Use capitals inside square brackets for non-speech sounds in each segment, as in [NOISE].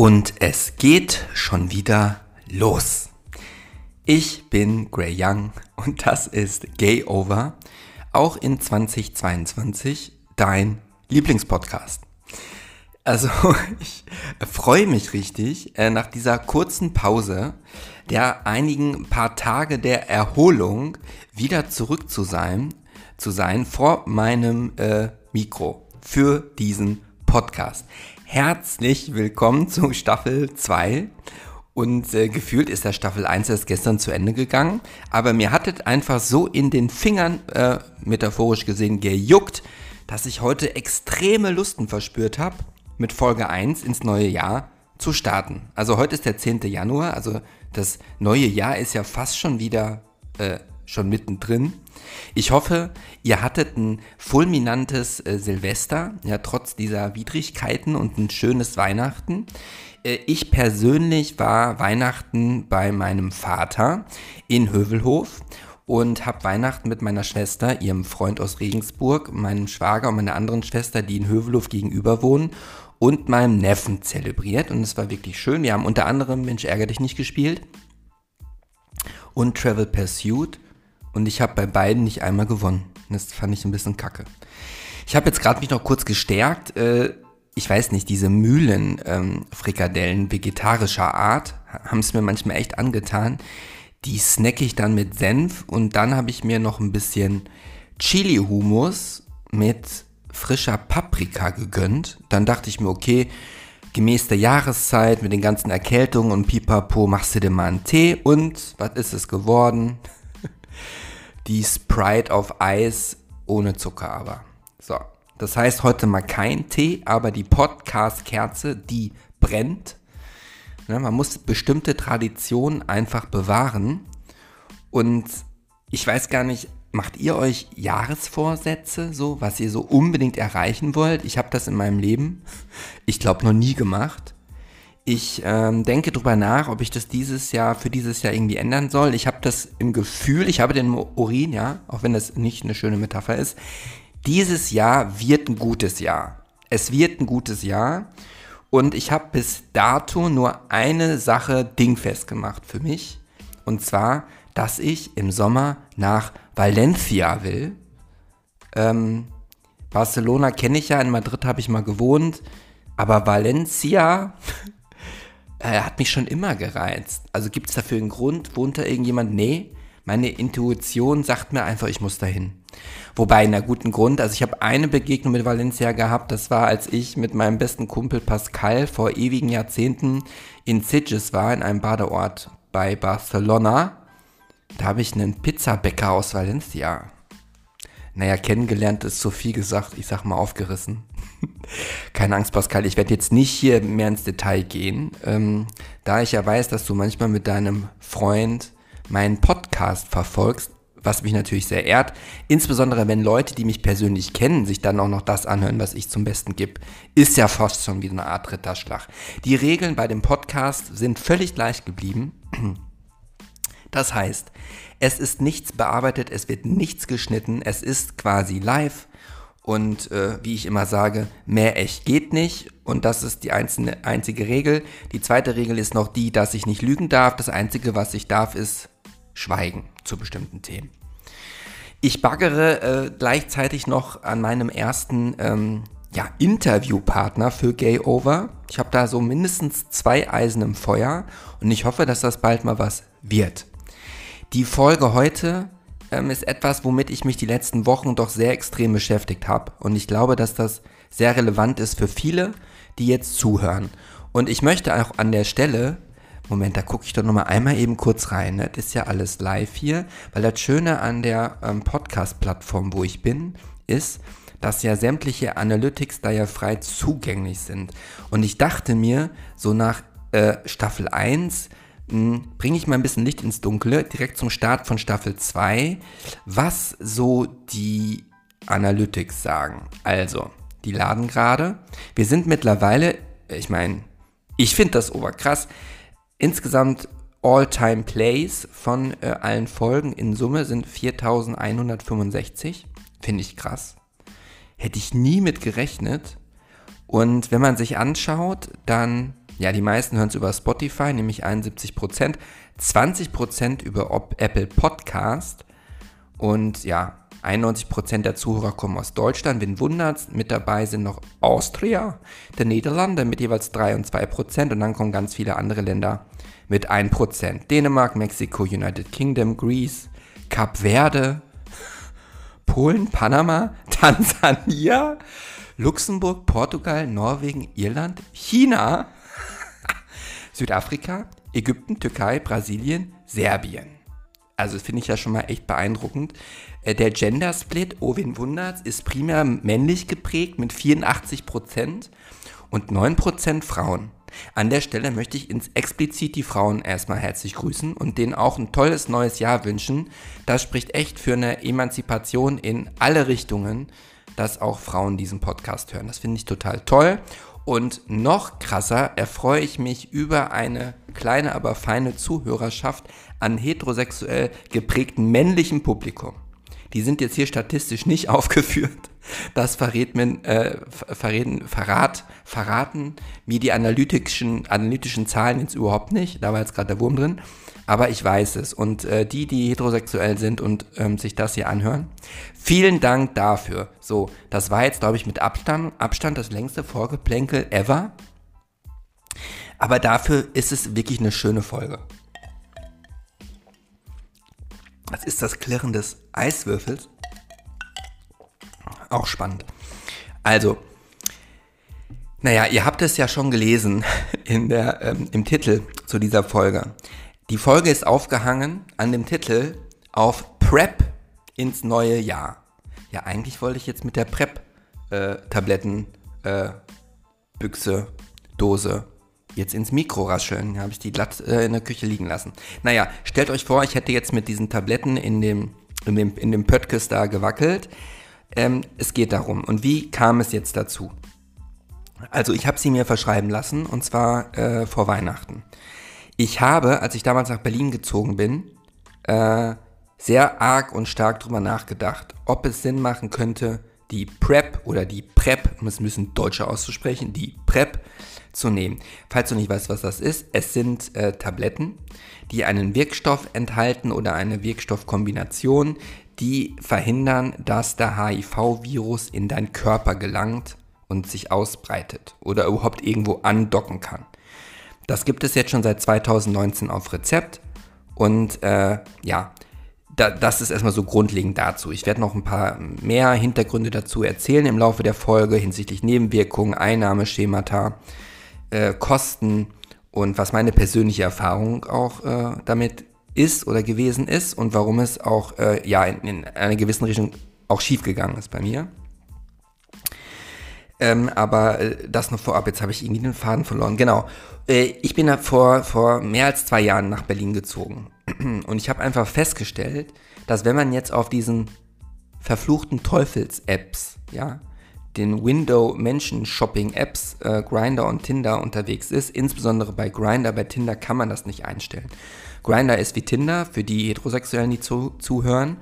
Und es geht schon wieder los. Ich bin Gray Young und das ist Gay Over, auch in 2022 dein Lieblingspodcast. Also [LAUGHS] ich freue mich richtig äh, nach dieser kurzen Pause, der einigen paar Tage der Erholung wieder zurück zu sein, zu sein vor meinem äh, Mikro für diesen Podcast. Herzlich willkommen zu Staffel 2. Und äh, gefühlt ist der Staffel 1 erst gestern zu Ende gegangen. Aber mir hat es einfach so in den Fingern, äh, metaphorisch gesehen, gejuckt, dass ich heute extreme Lusten verspürt habe, mit Folge 1 ins neue Jahr zu starten. Also heute ist der 10. Januar, also das neue Jahr ist ja fast schon wieder äh, schon mittendrin. Ich hoffe, ihr hattet ein fulminantes äh, Silvester, ja, trotz dieser Widrigkeiten und ein schönes Weihnachten. Äh, ich persönlich war Weihnachten bei meinem Vater in Hövelhof und habe Weihnachten mit meiner Schwester, ihrem Freund aus Regensburg, meinem Schwager und meiner anderen Schwester, die in Hövelhof gegenüber wohnen, und meinem Neffen zelebriert. Und es war wirklich schön. Wir haben unter anderem Mensch ärger dich nicht gespielt und Travel Pursuit und ich habe bei beiden nicht einmal gewonnen. Das fand ich ein bisschen kacke. Ich habe jetzt gerade mich noch kurz gestärkt. Äh, ich weiß nicht, diese Mühlenfrikadellen ähm, vegetarischer Art haben es mir manchmal echt angetan. Die snacke ich dann mit Senf und dann habe ich mir noch ein bisschen Chili-Humus mit frischer Paprika gegönnt. Dann dachte ich mir, okay, gemäß der Jahreszeit mit den ganzen Erkältungen und Pipapo machst du dir mal einen Tee und was ist es geworden? Die Sprite auf Eis ohne Zucker aber. So, das heißt heute mal kein Tee, aber die Podcast-Kerze, die brennt. Ja, man muss bestimmte Traditionen einfach bewahren. Und ich weiß gar nicht, macht ihr euch Jahresvorsätze, so was ihr so unbedingt erreichen wollt? Ich habe das in meinem Leben, ich glaube, noch nie gemacht. Ich ähm, denke drüber nach, ob ich das dieses Jahr für dieses Jahr irgendwie ändern soll. Ich habe das im Gefühl, ich habe den Urin, ja, auch wenn das nicht eine schöne Metapher ist. Dieses Jahr wird ein gutes Jahr. Es wird ein gutes Jahr. Und ich habe bis dato nur eine Sache dingfest gemacht für mich. Und zwar, dass ich im Sommer nach Valencia will. Ähm, Barcelona kenne ich ja, in Madrid habe ich mal gewohnt. Aber Valencia [LAUGHS] äh, hat mich schon immer gereizt. Also gibt es dafür einen Grund? Wohnt da irgendjemand? Nee. Meine Intuition sagt mir einfach, ich muss dahin. Wobei, einer guten Grund, also ich habe eine Begegnung mit Valencia gehabt, das war, als ich mit meinem besten Kumpel Pascal vor ewigen Jahrzehnten in Sitges war, in einem Badeort bei Barcelona. Da habe ich einen Pizzabäcker aus Valencia naja, kennengelernt ist so viel gesagt, ich sag mal aufgerissen. [LAUGHS] Keine Angst, Pascal, ich werde jetzt nicht hier mehr ins Detail gehen, ähm, da ich ja weiß, dass du manchmal mit deinem Freund meinen Podcast verfolgst, was mich natürlich sehr ehrt. Insbesondere wenn Leute, die mich persönlich kennen, sich dann auch noch das anhören, was ich zum Besten gebe, ist ja fast schon wie eine Art Ritterschlag. Die Regeln bei dem Podcast sind völlig gleich geblieben. [CLEARS THROAT] Das heißt, es ist nichts bearbeitet, es wird nichts geschnitten, es ist quasi live. Und äh, wie ich immer sage, mehr echt geht nicht. Und das ist die einzelne, einzige Regel. Die zweite Regel ist noch die, dass ich nicht lügen darf. Das Einzige, was ich darf, ist schweigen zu bestimmten Themen. Ich baggere äh, gleichzeitig noch an meinem ersten ähm, ja, Interviewpartner für Gay Over. Ich habe da so mindestens zwei Eisen im Feuer und ich hoffe, dass das bald mal was wird. Die Folge heute ähm, ist etwas, womit ich mich die letzten Wochen doch sehr extrem beschäftigt habe. Und ich glaube, dass das sehr relevant ist für viele, die jetzt zuhören. Und ich möchte auch an der Stelle, Moment, da gucke ich doch nochmal einmal eben kurz rein. Ne? Das ist ja alles live hier, weil das Schöne an der ähm, Podcast-Plattform, wo ich bin, ist, dass ja sämtliche Analytics da ja frei zugänglich sind. Und ich dachte mir, so nach äh, Staffel 1 bringe ich mal ein bisschen Licht ins Dunkle, direkt zum Start von Staffel 2, was so die Analytics sagen. Also, die laden gerade. Wir sind mittlerweile, ich meine, ich finde das oberkrass, insgesamt All-Time Plays von äh, allen Folgen in Summe sind 4165. Finde ich krass. Hätte ich nie mit gerechnet. Und wenn man sich anschaut, dann Ja, die meisten hören es über Spotify, nämlich 71 Prozent. 20 Prozent über Apple Podcast. Und ja, 91 Prozent der Zuhörer kommen aus Deutschland. Wen wundert's? Mit dabei sind noch Austria, der Niederlande mit jeweils 3 und 2 Prozent. Und dann kommen ganz viele andere Länder mit 1 Prozent. Dänemark, Mexiko, United Kingdom, Greece, Kap Verde, Polen, Panama, [LAUGHS] Tansania, Luxemburg, Portugal, Norwegen, Irland, China, Südafrika, Ägypten, Türkei, Brasilien, Serbien. Also finde ich ja schon mal echt beeindruckend. Äh, der Gender Split, oh wen wundert's, ist primär männlich geprägt mit 84 Prozent und 9% Frauen. An der Stelle möchte ich ins explizit die Frauen erstmal herzlich grüßen und denen auch ein tolles neues Jahr wünschen. Das spricht echt für eine Emanzipation in alle Richtungen, dass auch Frauen diesen Podcast hören. Das finde ich total toll. Und noch krasser erfreue ich mich über eine kleine, aber feine Zuhörerschaft an heterosexuell geprägten männlichen Publikum. Die sind jetzt hier statistisch nicht [LAUGHS] aufgeführt. Das verrät mir, äh, verraten, verrat, verraten mir die analytischen, analytischen Zahlen jetzt überhaupt nicht. Da war jetzt gerade der Wurm drin. Aber ich weiß es. Und äh, die, die heterosexuell sind und ähm, sich das hier anhören, vielen Dank dafür. So, das war jetzt, glaube ich, mit Abstand, Abstand das längste Vorgeplänkel ever. Aber dafür ist es wirklich eine schöne Folge. Das ist das Klirren des Eiswürfels. Auch spannend. Also, naja, ihr habt es ja schon gelesen [LAUGHS] in der, ähm, im Titel zu dieser Folge. Die Folge ist aufgehangen an dem Titel auf Prep ins neue Jahr. Ja, eigentlich wollte ich jetzt mit der Prep-Tabletten, äh, äh, Dose jetzt ins Mikro rascheln. Da habe ich die glatt äh, in der Küche liegen lassen. Naja, stellt euch vor, ich hätte jetzt mit diesen Tabletten in dem, in dem, in dem Pöttkes da gewackelt. Ähm, es geht darum. Und wie kam es jetzt dazu? Also ich habe sie mir verschreiben lassen und zwar äh, vor Weihnachten. Ich habe, als ich damals nach Berlin gezogen bin, äh, sehr arg und stark drüber nachgedacht, ob es Sinn machen könnte, die PrEP oder die PrEP, um es ein bisschen deutscher auszusprechen, die PrEP zu nehmen. Falls du nicht weißt, was das ist, es sind äh, Tabletten, die einen Wirkstoff enthalten oder eine Wirkstoffkombination, die verhindern, dass der HIV-Virus in deinen Körper gelangt und sich ausbreitet oder überhaupt irgendwo andocken kann. Das gibt es jetzt schon seit 2019 auf Rezept und äh, ja, da, das ist erstmal so grundlegend dazu. Ich werde noch ein paar mehr Hintergründe dazu erzählen im Laufe der Folge hinsichtlich Nebenwirkungen, Einnahmeschemata, äh, Kosten und was meine persönliche Erfahrung auch äh, damit ist oder gewesen ist und warum es auch äh, ja in, in, einer gewissen Richtung auch schiefgegangen ist bei mir. Ähm, aber äh, das noch vorab, jetzt habe ich irgendwie den Faden verloren. Genau. Äh, ich bin vor, vor mehr als zwei Jahren nach Berlin gezogen. [CLEARS THROAT] Und ich habe einfach festgestellt, dass wenn man jetzt auf diesen verfluchten Teufels-Apps, ja, den Window-Menschen-Shopping-Apps äh, Grinder und Tinder unterwegs ist, insbesondere bei Grinder, bei Tinder kann man das nicht einstellen. Grinder ist wie Tinder, für die Heterosexuellen, die zu, zuhören.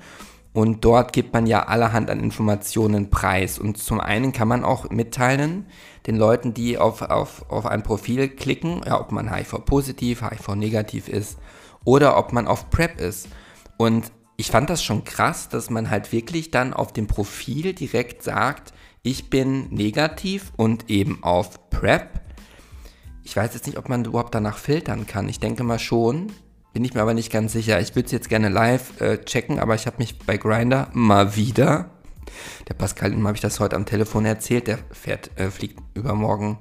Und dort gibt man ja allerhand an Informationen preis. Und zum einen kann man auch mitteilen, den Leuten, die auf, auf, auf ein Profil klicken, ja, ob man HIV-positiv, HIV-negativ ist oder ob man auf PrEP ist. Und ich fand das schon krass, dass man halt wirklich dann auf dem Profil direkt sagt, ich bin negativ und eben auf PrEP. Ich weiß jetzt nicht, ob man überhaupt danach filtern kann. Ich denke mal schon. Bin ich mir aber nicht ganz sicher. Ich würde es jetzt gerne live äh, checken, aber ich habe mich bei Grinder mal wieder, der Pascal, dem habe ich das heute am Telefon erzählt, der fährt, äh, fliegt übermorgen,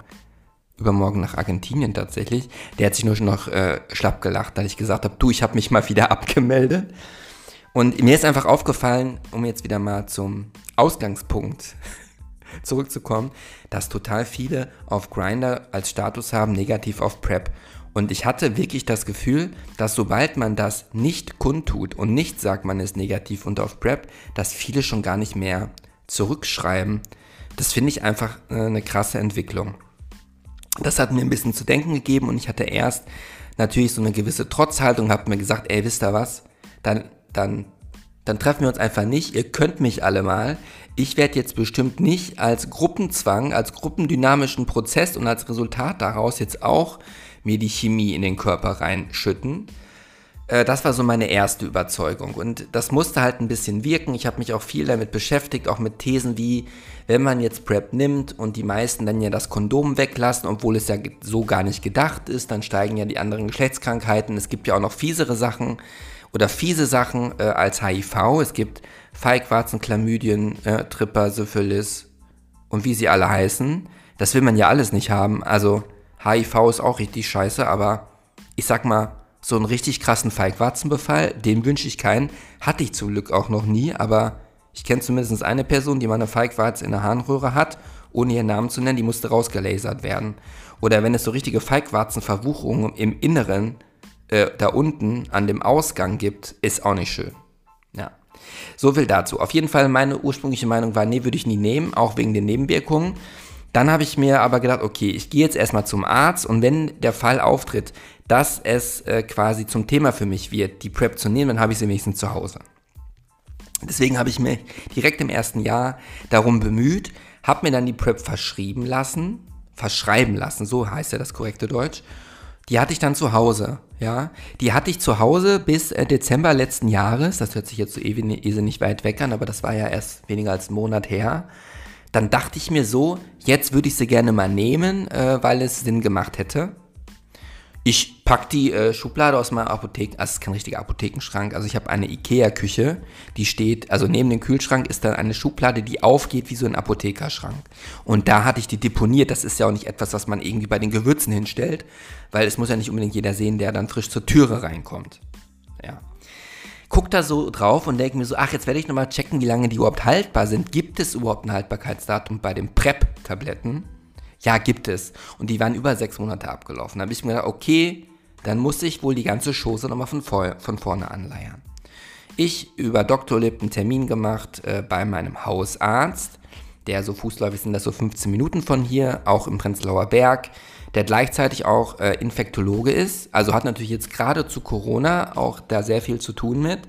übermorgen nach Argentinien tatsächlich. Der hat sich nur schon noch äh, schlapp gelacht, da ich gesagt habe, du, ich habe mich mal wieder [LAUGHS] abgemeldet. Und mir ist einfach aufgefallen, um jetzt wieder mal zum Ausgangspunkt zurückzukommen, dass total viele auf Grinder als Status haben, negativ auf Prep. Und ich hatte wirklich das Gefühl, dass sobald man das nicht kundtut und nicht sagt, man ist negativ und auf Prep, dass viele schon gar nicht mehr zurückschreiben. Das finde ich einfach äh, eine krasse Entwicklung. Das hat mir ein bisschen zu denken gegeben und ich hatte erst natürlich so eine gewisse Trotzhaltung, habe mir gesagt, ey, wisst ihr was, dann, dann dann treffen wir uns einfach nicht. Ihr könnt mich alle mal. Ich werde jetzt bestimmt nicht als Gruppenzwang, als gruppendynamischen Prozess und als Resultat daraus jetzt auch mir die Chemie in den Körper reinschütten. Äh, das war so meine erste Überzeugung. Und das musste halt ein bisschen wirken. Ich habe mich auch viel damit beschäftigt, auch mit Thesen wie, wenn man jetzt PrEP nimmt und die meisten dann ja das Kondom weglassen, obwohl es ja so gar nicht gedacht ist, dann steigen ja die anderen Geschlechtskrankheiten. Es gibt ja auch noch fiesere Sachen oder fiese Sachen äh, als HIV. Es gibt Feigwarzen, Chlamydien, äh, Tripper, Syphilis und wie sie alle heißen. Das will man ja alles nicht haben. Also HIV ist auch richtig scheiße, aber ich sag mal, so einen richtig krassen Feigwarzenbefall, den wünsche ich keinen. Hatte ich zum Glück auch noch nie, aber ich kenne zumindest eine Person, die mal eine Feigwarze in der Harnröhre hat, ohne ihren Namen zu nennen, die musste rausgelasert werden. Oder wenn es so richtige Feigwarzenverwuchungen im Inneren, äh, da unten an dem Ausgang gibt, ist auch nicht schön. Ja. So viel dazu. Auf jeden Fall meine ursprüngliche Meinung war, nee, würde ich nie nehmen, auch wegen den Nebenwirkungen. Dann habe ich mir aber gedacht, okay, ich gehe jetzt erstmal zum Arzt und wenn der Fall auftritt, dass es äh, quasi zum Thema für mich wird, die PrEP zu nehmen, dann habe ich sie wenigstens zu Hause. Deswegen habe ich mich direkt im ersten Jahr darum bemüht, habe mir dann die PrEP verschrieben lassen, verschreiben lassen, so heißt ja das korrekte Deutsch. Die hatte ich dann zu Hause, ja. Die hatte ich zu Hause bis äh, Dezember letzten Jahres. Das hört sich jetzt so ewig nicht weit weg an, aber das war ja erst weniger als einen Monat her. Dann dachte ich mir so, jetzt würde ich sie gerne mal nehmen, äh, weil es Sinn gemacht hätte. Ich packe die äh, Schublade aus meiner Apotheke, also es ist kein richtiger Apothekenschrank, also ich habe eine Ikea-Küche, die steht, also neben dem Kühlschrank ist dann eine Schublade, die aufgeht wie so ein Apothekerschrank. Und da hatte ich die deponiert, das ist ja auch nicht etwas, was man irgendwie bei den Gewürzen hinstellt, weil es muss ja nicht unbedingt jeder sehen, der dann frisch zur Türe reinkommt. Ja. Guck da so drauf und denke mir so, ach, jetzt werde ich nochmal checken, wie lange die überhaupt haltbar sind. Gibt es überhaupt ein Haltbarkeitsdatum bei den PrEP-Tabletten? Ja, gibt es. Und die waren über sechs Monate abgelaufen. Da habe ich mir gedacht, okay, dann muss ich wohl die ganze Chose nochmal von, von vorne anleiern. Ich über Dr. Lipp einen Termin gemacht äh, bei meinem Hausarzt, der so fußläufig sind das so 15 Minuten von hier, auch im Prenzlauer Berg, der gleichzeitig auch äh, Infektologe ist, also hat natürlich jetzt gerade zu Corona auch da sehr viel zu tun mit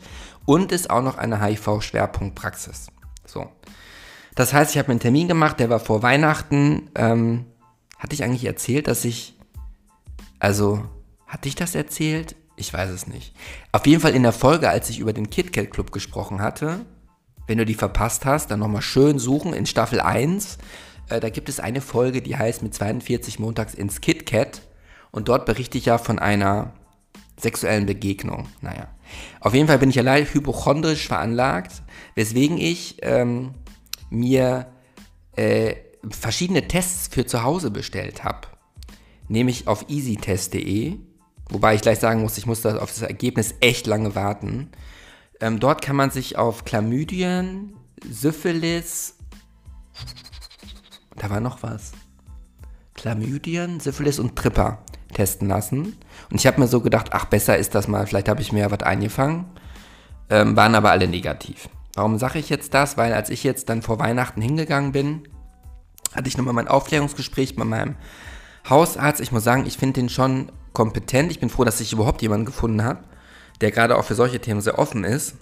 und ist auch noch eine HIV-Schwerpunktpraxis. So. Das heißt, ich habe mir einen Termin gemacht, der war vor Weihnachten. Ähm, hatte ich eigentlich erzählt, dass ich. Also, hatte ich das erzählt? Ich weiß es nicht. Auf jeden Fall in der Folge, als ich über den KitKat Club gesprochen hatte, wenn du die verpasst hast, dann nochmal schön suchen in Staffel 1. Äh, da gibt es eine Folge, die heißt mit 42 montags ins KitKat. Und dort berichte ich ja von einer sexuellen Begegnung. Naja. Auf jeden Fall bin ich ja leider hypochondrisch veranlagt, weswegen ich ähm, mir äh, verschiedene Tests für zu Hause bestellt habe. Nämlich auf easytest.de, wobei ich gleich sagen muss, ich musste auf das Ergebnis echt lange warten. Ähm, dort kann man sich auf Chlamydien, Syphilis, da war noch was. Chlamydien, Syphilis und Tripper testen lassen. Und ich habe mir so gedacht, ach, besser ist das mal, vielleicht habe ich mir ja was eingefangen. Ähm, waren aber alle negativ. Warum sage ich jetzt das? Weil als ich jetzt dann vor Weihnachten hingegangen bin, hatte ich nochmal mein Aufklärungsgespräch bei meinem Hausarzt. Ich muss sagen, ich finde den schon kompetent. Ich bin froh, dass ich überhaupt jemanden gefunden habe, der gerade auch für solche Themen sehr offen ist.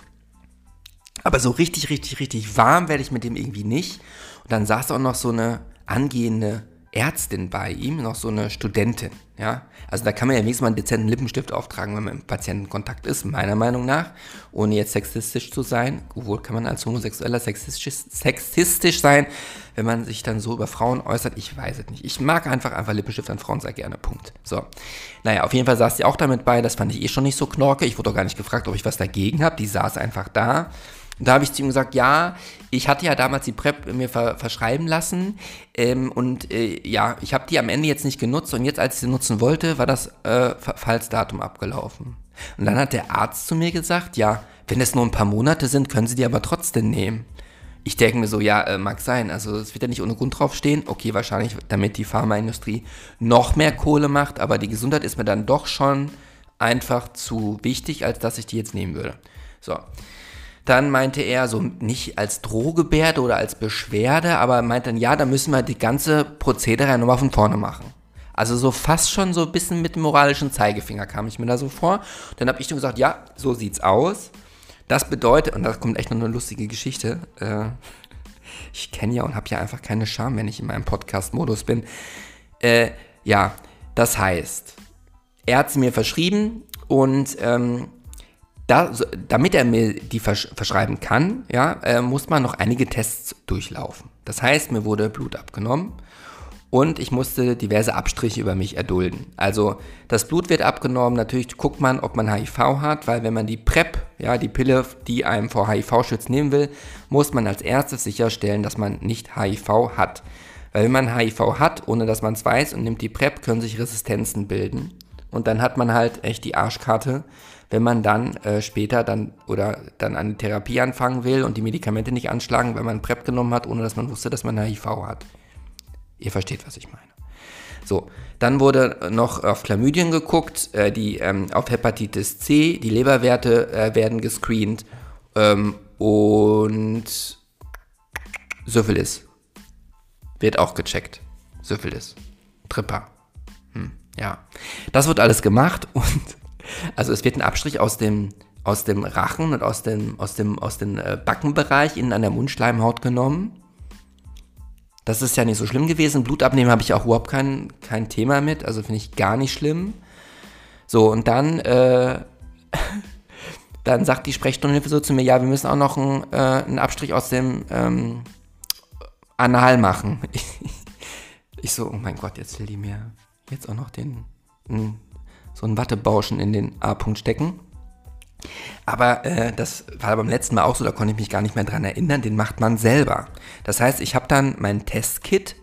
Aber so richtig, richtig, richtig warm werde ich mit dem irgendwie nicht. Und dann saß auch noch so eine angehende Ärztin bei ihm, noch so eine Studentin. Ja, also da kann man ja wenigstens mal einen dezenten Lippenstift auftragen, wenn man im Patientenkontakt ist, meiner Meinung nach, ohne jetzt sexistisch zu sein. Obwohl kann man als Homosexueller sexistisch, sexistisch sein, wenn man sich dann so über Frauen äußert. Ich weiß es nicht. Ich mag einfach einfach Lippenstift an Frauen sehr gerne. Punkt. So. Naja, auf jeden Fall saß sie auch damit bei. Das fand ich eh schon nicht so knorke. Ich wurde auch gar nicht gefragt, ob ich was dagegen habe. Die saß einfach da. Und da habe ich zu ihm gesagt, ja, ich hatte ja damals die PrEP mir ver verschreiben lassen ähm, und äh, ja, ich habe die am Ende jetzt nicht genutzt und jetzt, als ich sie nutzen wollte, war das äh, Verfallsdatum abgelaufen. Und dann hat der Arzt zu mir gesagt, ja, wenn es nur ein paar Monate sind, können Sie die aber trotzdem nehmen. Ich denke mir so, ja, äh, mag sein. Also es wird ja nicht ohne Grund draufstehen. Okay, wahrscheinlich, damit die Pharmaindustrie noch mehr Kohle macht, aber die Gesundheit ist mir dann doch schon einfach zu wichtig, als dass ich die jetzt nehmen würde. So. Dann meinte er, so nicht als Drohgebärde oder als Beschwerde, aber meinte dann, ja, da müssen wir die ganze Prozedere nochmal von vorne machen. Also so fast schon so ein bisschen mit dem moralischen Zeigefinger kam ich mir da so vor. Dann habe ich dann gesagt, ja, so sieht's aus. Das bedeutet, und da kommt echt noch eine lustige Geschichte, äh, [LAUGHS] ich kenne ja und habe ja einfach keine Scham, wenn ich in meinem Podcast-Modus bin. Äh, ja, das heißt, er hat sie mir verschrieben und ähm, da, damit er mir die versch verschreiben kann, ja, äh, muss man noch einige Tests durchlaufen. Das heißt, mir wurde Blut abgenommen und ich musste diverse Abstriche über mich erdulden. Also das Blut wird abgenommen, natürlich guckt man, ob man HIV hat, weil wenn man die PrEP, ja, die Pille, die einem vor HIV schützt, nehmen will, muss man als erstes sicherstellen, dass man nicht HIV hat. Weil wenn man HIV hat, ohne dass man es weiß und nimmt die PrEP, können sich Resistenzen bilden. Und dann hat man halt echt die Arschkarte, wenn man dann äh, später dann oder dann eine Therapie anfangen will und die Medikamente nicht anschlagen, weil man PrEP genommen hat, ohne dass man wusste, dass man HIV hat. Ihr versteht, was ich meine. So, dann wurde noch auf Chlamydien geguckt, äh, die ähm, auf Hepatitis C, die Leberwerte äh, werden gescreent ähm, und Syphilis wird auch gecheckt. Syphilis. Tripper. Hm, ja. Das wird alles gemacht [LAUGHS] und also es wird ein Abstrich aus dem, aus dem Rachen und aus dem, aus dem, aus dem äh, Backenbereich innen an der Mundschleimhaut genommen. Das ist ja nicht so schlimm gewesen. Blut abnehmen habe ich auch überhaupt kein, kein Thema mit. Also finde ich gar nicht schlimm. So, und dann, äh, [LAUGHS] dann sagt die Sprechstundenhilfe so zu mir, ja, wir müssen auch noch einen, äh, einen Abstrich aus dem ähm, Anal machen. [LAUGHS] Ich, so, oh mein Gott, jetzt will die mir jetzt auch noch den, so einen Wattebauschen in den A-Punkt stecken. Aber äh, das war beim letzten Mal auch so, da konnte ich mich gar nicht mehr dran erinnern, den macht man selber. Das heißt, ich habe dann mein Testkit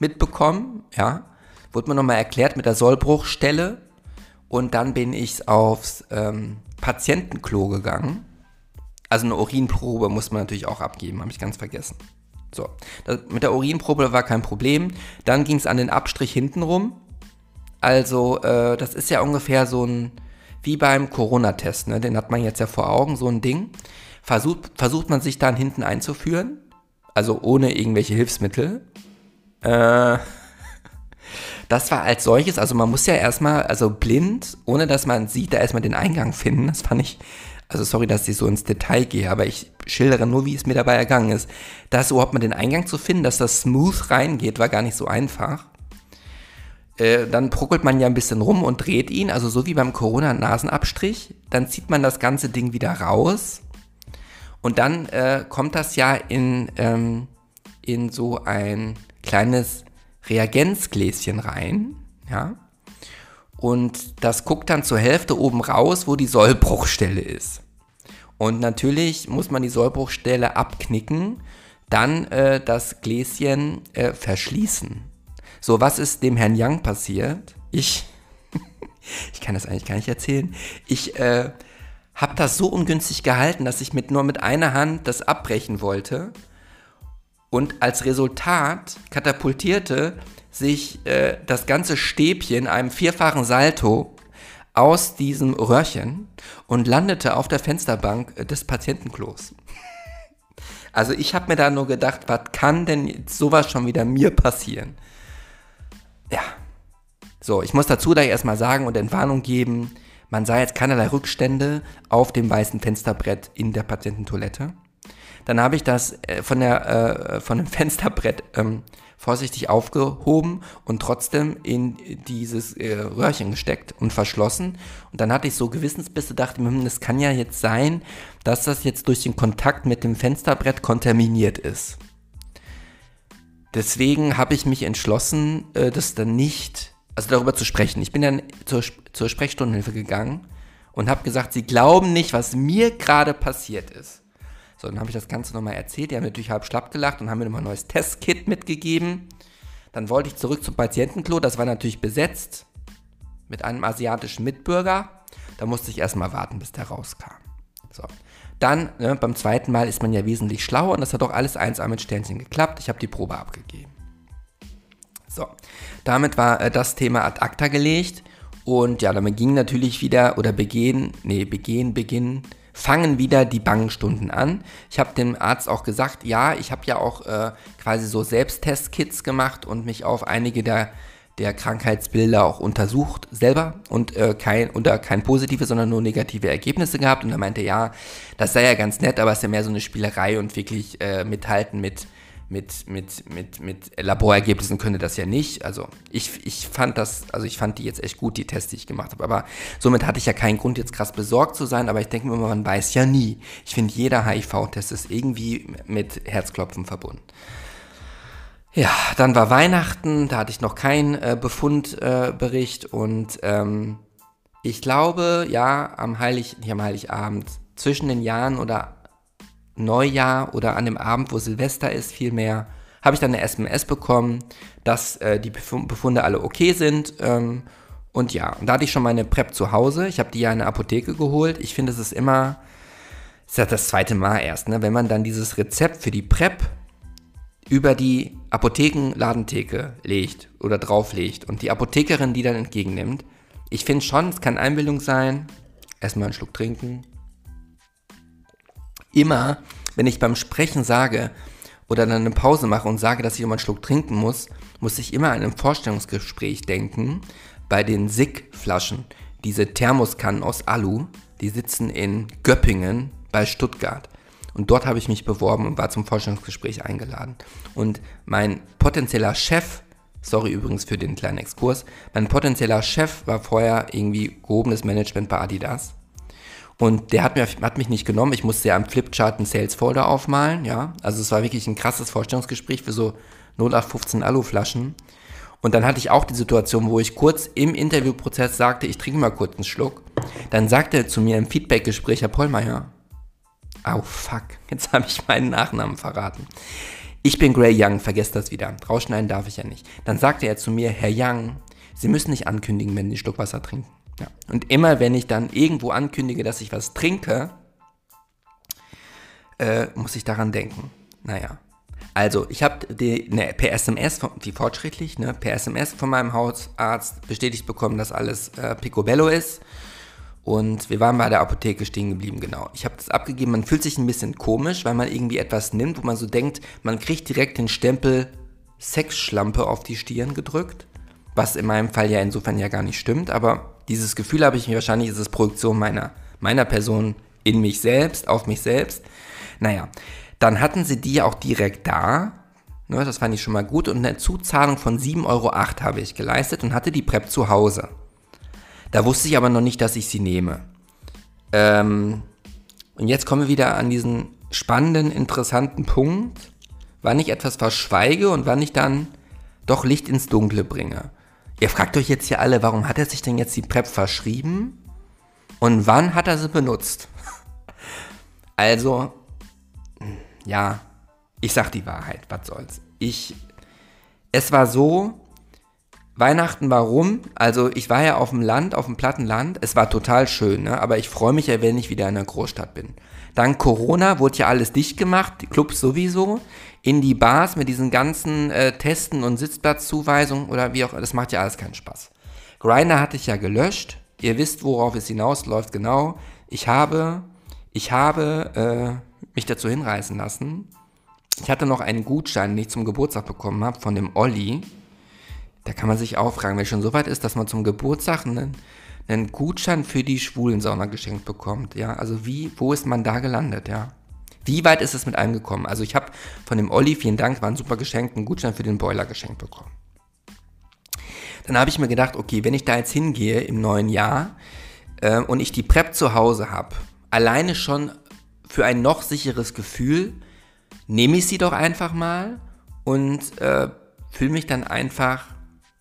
mitbekommen, ja, wurde mir nochmal erklärt mit der Sollbruchstelle und dann bin ich aufs ähm, Patientenklo gegangen. Also eine Urinprobe muss man natürlich auch abgeben, habe ich ganz vergessen. So, das, mit der Urinprobe war kein Problem. Dann ging es an den Abstrich hintenrum. Also, äh, das ist ja ungefähr so ein wie beim Corona-Test, ne? den hat man jetzt ja vor Augen, so ein Ding. Versucht, versucht man sich dann hinten einzuführen, also ohne irgendwelche Hilfsmittel. Äh, das war als solches, also man muss ja erstmal, also blind, ohne dass man sieht, da erstmal den Eingang finden. Das fand ich, also sorry, dass ich so ins Detail gehe, aber ich schildere nur, wie es mir dabei ergangen ist. Das überhaupt mal den Eingang zu finden, dass das smooth reingeht, war gar nicht so einfach. Äh, dann bruckelt man ja ein bisschen rum und dreht ihn, also so wie beim Corona-Nasenabstrich. Dann zieht man das ganze Ding wieder raus. Und dann äh, kommt das ja in, ähm, in so ein kleines Reagenzgläschen rein. Ja. Und das guckt dann zur Hälfte oben raus, wo die Sollbruchstelle ist. Und natürlich muss man die Sollbruchstelle abknicken, dann äh, das Gläschen äh, verschließen. So, was ist dem Herrn Young passiert? Ich, [LAUGHS] ich kann das eigentlich gar nicht erzählen. Ich äh, habe das so ungünstig gehalten, dass ich mit nur mit einer Hand das abbrechen wollte. Und als Resultat katapultierte sich äh, das ganze Stäbchen einem vierfachen Salto aus diesem Röhrchen und landete auf der Fensterbank des Patientenklos. [LAUGHS] Also ich habe mir da nur gedacht, was kann denn sowas schon wieder mir passieren? Ja. So, ich muss dazu da erstmal sagen und Entwarnung geben, man sah jetzt keinerlei Rückstände auf dem weißen Fensterbrett in der Patiententoilette. Dann habe ich das äh, von, der, äh, von dem [LAUGHS] Fensterbrett ähm, vorsichtig aufgehoben und trotzdem in dieses äh, Röhrchen gesteckt und verschlossen. Und dann hatte ich so Gewissensbisse, dachte mir, hm, das kann ja jetzt sein, dass das jetzt durch den Kontakt mit dem Fensterbrett kontaminiert ist. Deswegen habe ich mich entschlossen, äh, das dann nicht, also darüber zu sprechen. Ich bin dann zur, zur Sprechstundenhilfe gegangen und habe gesagt, sie glauben nicht, was mir gerade passiert ist. So, dann habe ich das Ganze nochmal erzählt. Die haben natürlich halb schlapp gelacht und haben mir nochmal ein neues Testkit mitgegeben. Dann wollte ich zurück zum Patientenklo. Das war natürlich besetzt mit einem asiatischen Mitbürger. Da musste ich erstmal warten, bis der rauskam. So. Dann, ne, beim zweiten Mal ist man ja wesentlich schlauer und das hat auch alles 1A mit Sternchen geklappt. Ich habe die Probe abgegeben. So, damit war äh, das Thema ad acta gelegt und ja, damit ging natürlich wieder oder begehen, nee, begehen, beginnen, fangen wieder die Bangenstunden an. Ich habe dem Arzt auch gesagt, ja, ich habe ja auch äh, quasi so Selbsttestkits gemacht und mich auf einige der der Krankheitsbilder auch untersucht selber und äh, kein, oder kein positive, sondern nur negative Ergebnisse gehabt. Und er meinte, ja, das sei ja ganz nett, aber es ist ja mehr so eine Spielerei und wirklich äh, mithalten mit, mit, mit, mit, mit Laborergebnissen könnte das ja nicht. Also ich, ich fand das, also ich fand die jetzt echt gut, die Tests, die ich gemacht habe. Aber somit hatte ich ja keinen Grund, jetzt krass besorgt zu sein, aber ich denke mir immer, man weiß ja nie. Ich finde, jeder HIV-Test ist irgendwie mit Herzklopfen verbunden. Ja, dann war Weihnachten, da hatte ich noch keinen äh, Befundbericht äh, und ähm, ich glaube, ja, am Heilig, nicht am Heiligabend, zwischen den Jahren oder Neujahr oder an dem Abend, wo Silvester ist, vielmehr, habe ich dann eine SMS bekommen, dass äh, die Befunde alle okay sind. Ähm, und ja, und da hatte ich schon meine PrEP zu Hause. Ich habe die ja in der Apotheke geholt. Ich finde, es ist immer, es ist ja das zweite Mal erst, ne? wenn man dann dieses Rezept für die PrEP über die Apothekenladentheke legt oder drauflegt und die Apothekerin die dann entgegennimmt. Ich finde schon, es kann Einbildung sein. Erstmal einen Schluck trinken. Immer, wenn ich beim Sprechen sage oder dann eine Pause mache und sage, dass ich immer einen Schluck trinken muss, muss ich immer an ein Vorstellungsgespräch denken bei den SIG-Flaschen. Diese Thermoskannen aus Alu, die sitzen in Göppingen bei Stuttgart. Und dort habe ich mich beworben und war zum Forschungsgespräch eingeladen. Und mein potenzieller Chef, sorry übrigens für den kleinen Exkurs, mein potenzieller Chef war vorher irgendwie gehobenes Management bei Adidas. Und der hat, mir, hat mich nicht genommen. Ich musste ja am Flipchart einen Sales Folder aufmalen, ja. Also es war wirklich ein krasses Vorstellungsgespräch für so 0815 Aluflaschen. Und dann hatte ich auch die Situation, wo ich kurz im Interviewprozess sagte, ich trinke mal kurz einen Schluck. Dann sagte er zu mir im Feedbackgespräch, Herr Pollmeier, Oh fuck, jetzt habe ich meinen Nachnamen verraten. Ich bin Gray Young, vergesst das wieder. Rausschneiden darf ich ja nicht. Dann sagte er zu mir, Herr Young, Sie müssen nicht ankündigen, wenn Sie einen Schluck Wasser trinken. Ja. Und immer wenn ich dann irgendwo ankündige, dass ich was trinke, äh, muss ich daran denken. Naja. Also, ich habe ne, per SMS, wie fortschrittlich, ne, per SMS von meinem Hausarzt bestätigt bekommen, dass alles äh, Picobello ist. Und wir waren bei der Apotheke stehen geblieben, genau. Ich habe das abgegeben, man fühlt sich ein bisschen komisch, weil man irgendwie etwas nimmt, wo man so denkt, man kriegt direkt den Stempel Sexschlampe auf die Stirn gedrückt. Was in meinem Fall ja insofern ja gar nicht stimmt, aber dieses Gefühl habe ich mir wahrscheinlich, ist es Projektion meiner, meiner Person in mich selbst, auf mich selbst. Naja, dann hatten sie die auch direkt da. Ne, das fand ich schon mal gut. Und eine Zuzahlung von 7,08 Euro habe ich geleistet und hatte die PrEP zu Hause. Da wusste ich aber noch nicht, dass ich sie nehme. Ähm, und jetzt kommen wir wieder an diesen spannenden, interessanten Punkt, wann ich etwas verschweige und wann ich dann doch Licht ins Dunkle bringe. Ihr fragt euch jetzt hier alle, warum hat er sich denn jetzt die PrEP verschrieben? Und wann hat er sie benutzt? [LAUGHS] Also, ja, ich sag die Wahrheit, was soll's. Ich, es war so, Weihnachten warum? Also ich war ja auf dem Land, auf dem platten Land. Es war total schön, ne? aber ich freue mich ja, wenn ich wieder in der Großstadt bin. Dank Corona wurde ja alles dicht gemacht, die Clubs sowieso. In die Bars mit diesen ganzen äh, Testen und Sitzplatzzuweisungen oder wie auch, das macht ja alles keinen Spaß. Grinder hatte ich ja gelöscht. Ihr wisst, worauf es hinausläuft, genau. Ich habe, ich habe äh, mich dazu hinreißen lassen. Ich hatte noch einen Gutschein, den ich zum Geburtstag bekommen habe, von dem Olli da kann man sich auch fragen, es schon so weit ist, dass man zum Geburtstag einen, einen Gutschein für die Schwulensauna geschenkt bekommt. Ja, also wie, wo ist man da gelandet, ja? Wie weit ist es mit einem gekommen? Also ich habe von dem Olli, vielen Dank, war ein super Geschenk, einen Gutschein für den Boiler geschenkt bekommen. Dann habe ich mir gedacht, okay, wenn ich da jetzt hingehe im neuen Jahr äh, und ich die Prep zu Hause habe, alleine schon für ein noch sicheres Gefühl, nehme ich sie doch einfach mal und äh, fühle mich dann einfach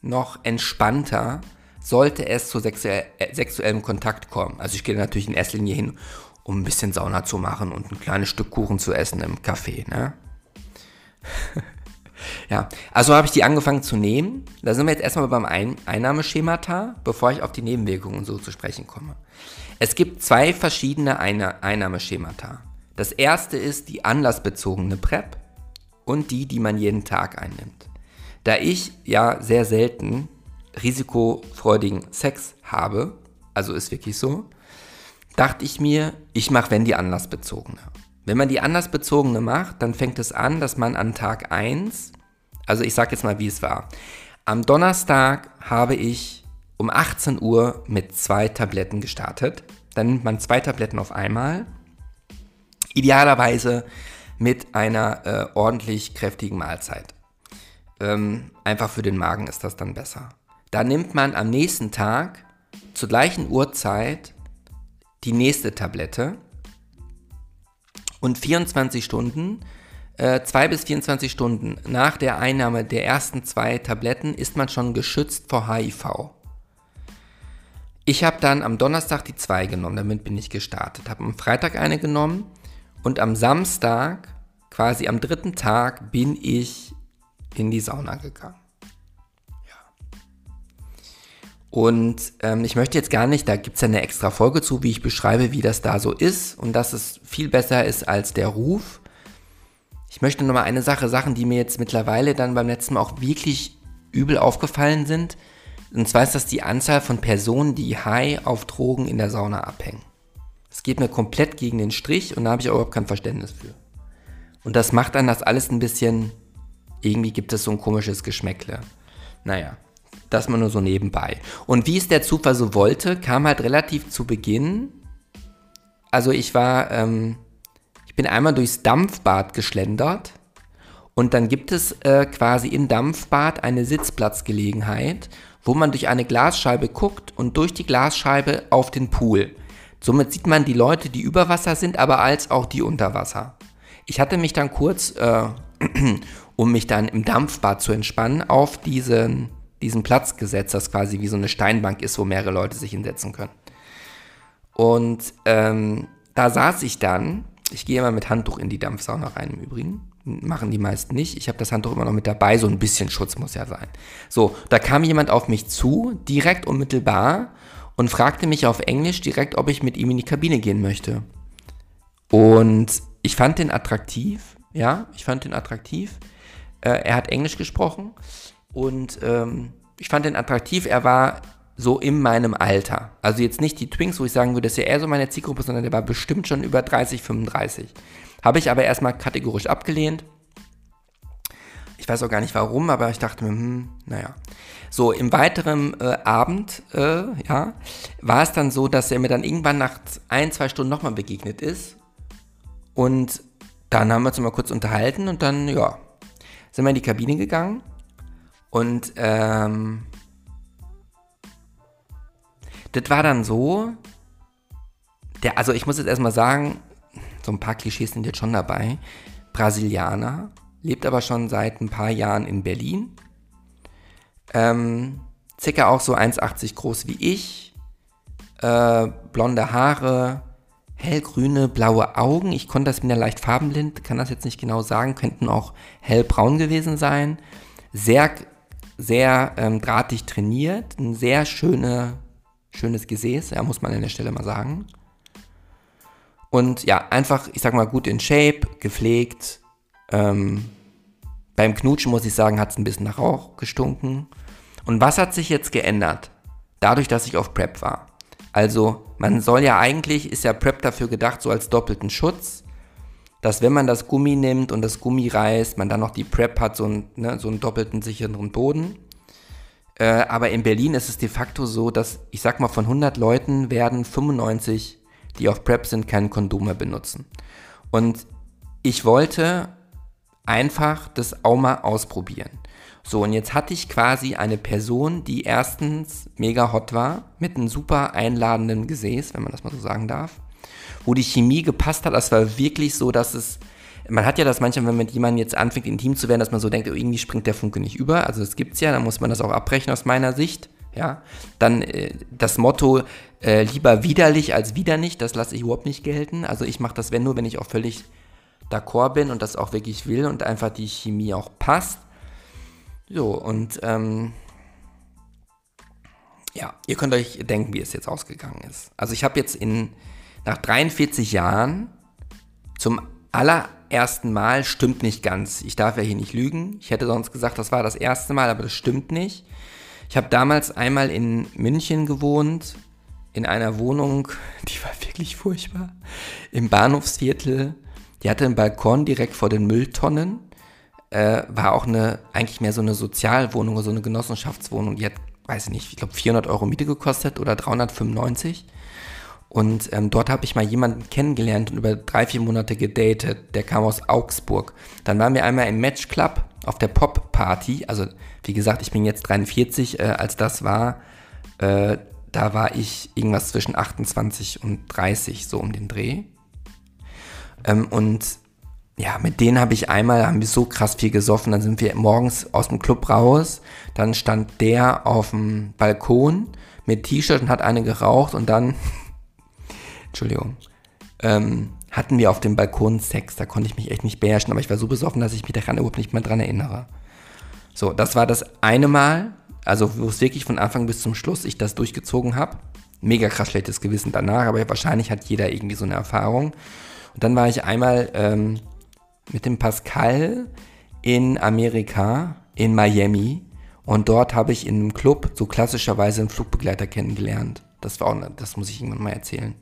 noch entspannter, sollte es zu sexuell, äh, sexuellem Kontakt kommen. Also ich gehe natürlich in erster Linie hin, um ein bisschen Sauna zu machen und ein kleines Stück Kuchen zu essen im Café. Ne? [LAUGHS] ja, also habe ich die angefangen zu nehmen. Da sind wir jetzt erstmal beim Ein Einnahmeschemata, bevor ich auf die Nebenwirkungen so zu sprechen komme. Es gibt zwei verschiedene Einnah Einnahmeschemata. Das erste ist die anlassbezogene PrEP und die, die man jeden Tag einnimmt. Da ich ja sehr selten risikofreudigen Sex habe, also ist wirklich so, dachte ich mir, ich mache wenn die anlassbezogene. Wenn man die anlassbezogene macht, dann fängt es an, dass man an Tag 1, also ich sage jetzt mal, wie es war. am Donnerstag habe ich um 18 Uhr mit zwei Tabletten gestartet. Dann nimmt man zwei Tabletten auf einmal. Idealerweise mit einer äh, ordentlich kräftigen Mahlzeit. Ähm, einfach für den Magen ist das dann besser. Dann nimmt man am nächsten Tag zur gleichen Uhrzeit die nächste Tablette und 24 Stunden, äh, zwei bis 24 Stunden nach der Einnahme der ersten zwei Tabletten ist man schon geschützt vor HIV. Ich habe dann am Donnerstag die zwei genommen, damit bin ich gestartet. Habe am Freitag eine genommen und am Samstag, quasi am dritten Tag, bin ich in die Sauna gegangen. Und ähm, ich möchte jetzt gar nicht, da gibt es ja eine extra Folge zu, wie ich beschreibe, wie das da so ist und dass es viel besser ist als der Ruf. Ich möchte nur mal eine Sache sagen, die mir jetzt mittlerweile dann beim letzten Mal auch wirklich übel aufgefallen sind. Und zwar ist das die Anzahl von Personen, die high auf Drogen in der Sauna abhängen. Es geht mir komplett gegen den Strich und da habe ich auch überhaupt kein Verständnis für. Und das macht dann das alles ein bisschen, irgendwie gibt es so ein komisches Geschmäckle. Naja, das mal nur so nebenbei. Und wie es der Zufall so wollte, kam halt relativ zu Beginn. Also ich war, ähm, ich bin einmal durchs Dampfbad geschlendert und dann gibt es äh, quasi im Dampfbad eine Sitzplatzgelegenheit, wo man durch eine Glasscheibe guckt und durch die Glasscheibe auf den Pool. Somit sieht man die Leute, die über Wasser sind, aber als auch die unter Wasser. Ich hatte mich dann kurz, äh, um mich dann im Dampfbad zu entspannen, auf diesen diesen Platz gesetzt, das quasi wie so eine Steinbank ist, wo mehrere Leute sich hinsetzen können. Und ähm, da saß ich dann, ich gehe immer mit Handtuch in die Dampfsauna rein im Übrigen, machen die meisten nicht. Ich habe das Handtuch immer noch mit dabei, so ein bisschen Schutz muss ja sein. So, da kam jemand auf mich zu, direkt unmittelbar, und fragte mich auf Englisch direkt, ob ich mit ihm in die Kabine gehen möchte. Und ich fand den attraktiv, ja, ich fand den attraktiv. Äh, er hat Englisch gesprochen und ähm, ich fand ihn attraktiv. Er war so in meinem Alter. Also jetzt nicht die Twinks, wo ich sagen würde, das ist ja eher so meine Zielgruppe, sondern der war bestimmt schon über 30, 35. Habe ich aber erstmal kategorisch abgelehnt. Ich weiß auch gar nicht warum, aber ich dachte mir, hm, naja. So, im weiteren äh, Abend, äh, ja, war es dann so, dass er mir dann irgendwann nach ein, zwei Stunden nochmal begegnet ist. Und dann haben wir uns mal kurz unterhalten und dann, ja, sind wir in die Kabine gegangen. Und ähm, das war dann so, der, also ich muss jetzt erstmal sagen, so ein paar Klischees sind jetzt schon dabei. Brasilianer, lebt aber schon seit ein paar Jahren in Berlin. Ähm, circa auch so 1,80 groß wie ich. Äh, blonde Haare, hellgrüne, blaue Augen. Ich konnte das, bin ja leicht farbenblind, kann das jetzt nicht genau sagen, könnten auch hellbraun gewesen sein. Sehr sehr ähm, drahtig trainiert, ein sehr schöne, schönes Gesäß, ja, muss man an der Stelle mal sagen. Und ja, einfach, ich sag mal, gut in Shape, gepflegt. Ähm, beim Knutschen muss ich sagen, hat es ein bisschen nach Rauch gestunken. Und was hat sich jetzt geändert? Dadurch, dass ich auf Prep war. Also, man soll ja eigentlich, ist ja Prep dafür gedacht, so als doppelten Schutz dass wenn man das Gummi nimmt und das Gummi reißt, man dann noch die Prep hat, so, ein, ne, so einen doppelten sicheren Boden. Äh, aber in Berlin ist es de facto so, dass ich sag mal, von 100 Leuten werden 95, die auf Prep sind, kein Kondom mehr benutzen. Und ich wollte einfach das auch mal ausprobieren. So, und jetzt hatte ich quasi eine Person, die erstens mega hot war, mit einem super einladenden Gesäß, wenn man das mal so sagen darf wo die Chemie gepasst hat. Das war wirklich so, dass es. Man hat ja das manchmal, wenn mit jemandem jetzt anfängt, intim zu werden, dass man so denkt, oh, irgendwie springt der Funke nicht über. Also das gibt's ja, dann muss man das auch abbrechen aus meiner Sicht. Ja, dann äh, das Motto äh, lieber widerlich als wieder nicht, das lasse ich überhaupt nicht gelten. Also ich mache das, wenn nur, wenn ich auch völlig d'accord bin und das auch wirklich will und einfach die Chemie auch passt. So, und ähm, ja, ihr könnt euch denken, wie es jetzt ausgegangen ist. Also ich habe jetzt in nach 43 Jahren zum allerersten Mal stimmt nicht ganz. Ich darf ja hier nicht lügen. Ich hätte sonst gesagt, das war das erste Mal, aber das stimmt nicht. Ich habe damals einmal in München gewohnt, in einer Wohnung, [LAUGHS] die war wirklich furchtbar, im Bahnhofsviertel. Die hatte einen Balkon direkt vor den Mülltonnen. Äh, war auch eine, eigentlich mehr so eine Sozialwohnung oder so eine Genossenschaftswohnung. Die hat, weiß ich nicht, ich glaube 400 Euro Miete gekostet oder 395. Und ähm, dort habe ich mal jemanden kennengelernt und über drei, vier Monate gedatet. Der kam aus Augsburg. Dann waren wir einmal im Match Club auf der Pop Party. Also, wie gesagt, ich bin jetzt 43. Äh, als das war, äh, da war ich irgendwas zwischen 28 und 30, so um den Dreh. Ähm, und ja, mit denen habe ich einmal, haben wir so krass viel gesoffen. Dann sind wir morgens aus dem Club raus. Dann stand der auf dem Balkon mit T-Shirt und hat eine geraucht und dann [LAUGHS] Entschuldigung, ähm, hatten wir auf dem Balkon Sex. Da konnte ich mich echt nicht beherrschen, aber ich war so besoffen, dass ich mich daran überhaupt nicht mehr dran erinnere. So, das war das eine Mal, also wo es wirklich von Anfang bis zum Schluss ich das durchgezogen habe. Mega krass schlechtes Gewissen danach, aber wahrscheinlich hat jeder irgendwie so eine Erfahrung. Und dann war ich einmal ähm, mit dem Pascal in Amerika, in Miami. Und dort habe ich in einem Club so klassischerweise einen Flugbegleiter kennengelernt. Das war auch, das muss ich irgendwann mal erzählen.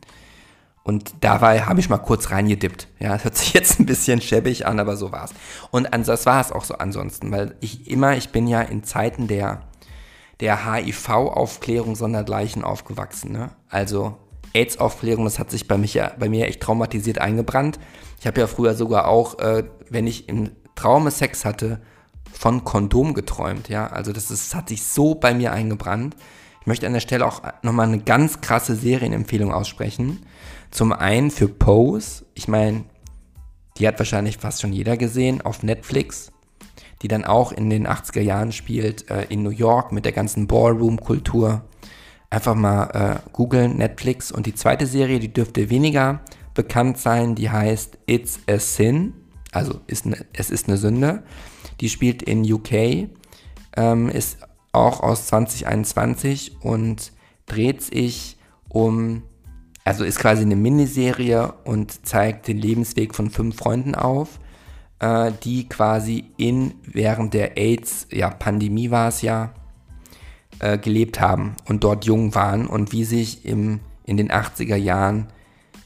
Und dabei habe ich mal kurz reingedippt. Ja, das hört sich jetzt ein bisschen schäbig an, aber so war's. Und das war es auch so ansonsten, weil ich immer, ich bin ja in Zeiten der, der HIV-Aufklärung sondergleichen aufgewachsen. Ne? Also AIDS-Aufklärung, das hat sich bei, mich ja, bei mir echt traumatisiert eingebrannt. Ich habe ja früher sogar auch, äh, wenn ich im Traume Sex hatte, von Kondom geträumt. Ja, also das, ist, das hat sich so bei mir eingebrannt. Ich möchte an der Stelle auch nochmal eine ganz krasse Serienempfehlung aussprechen. Zum einen für Pose, ich meine, die hat wahrscheinlich fast schon jeder gesehen, auf Netflix, die dann auch in den 80er Jahren spielt, äh, in New York mit der ganzen Ballroom-Kultur. Einfach mal äh, googeln, Netflix. Und die zweite Serie, die dürfte weniger bekannt sein, die heißt It's a Sin, also ist ne, es ist eine Sünde. Die spielt in UK, ähm, ist auch aus 2021 und dreht sich um also ist quasi eine Miniserie und zeigt den Lebensweg von fünf Freunden auf, äh, die quasi in, während der AIDS-Pandemie ja, war es ja, äh, gelebt haben und dort jung waren und wie sich im, in den 80er Jahren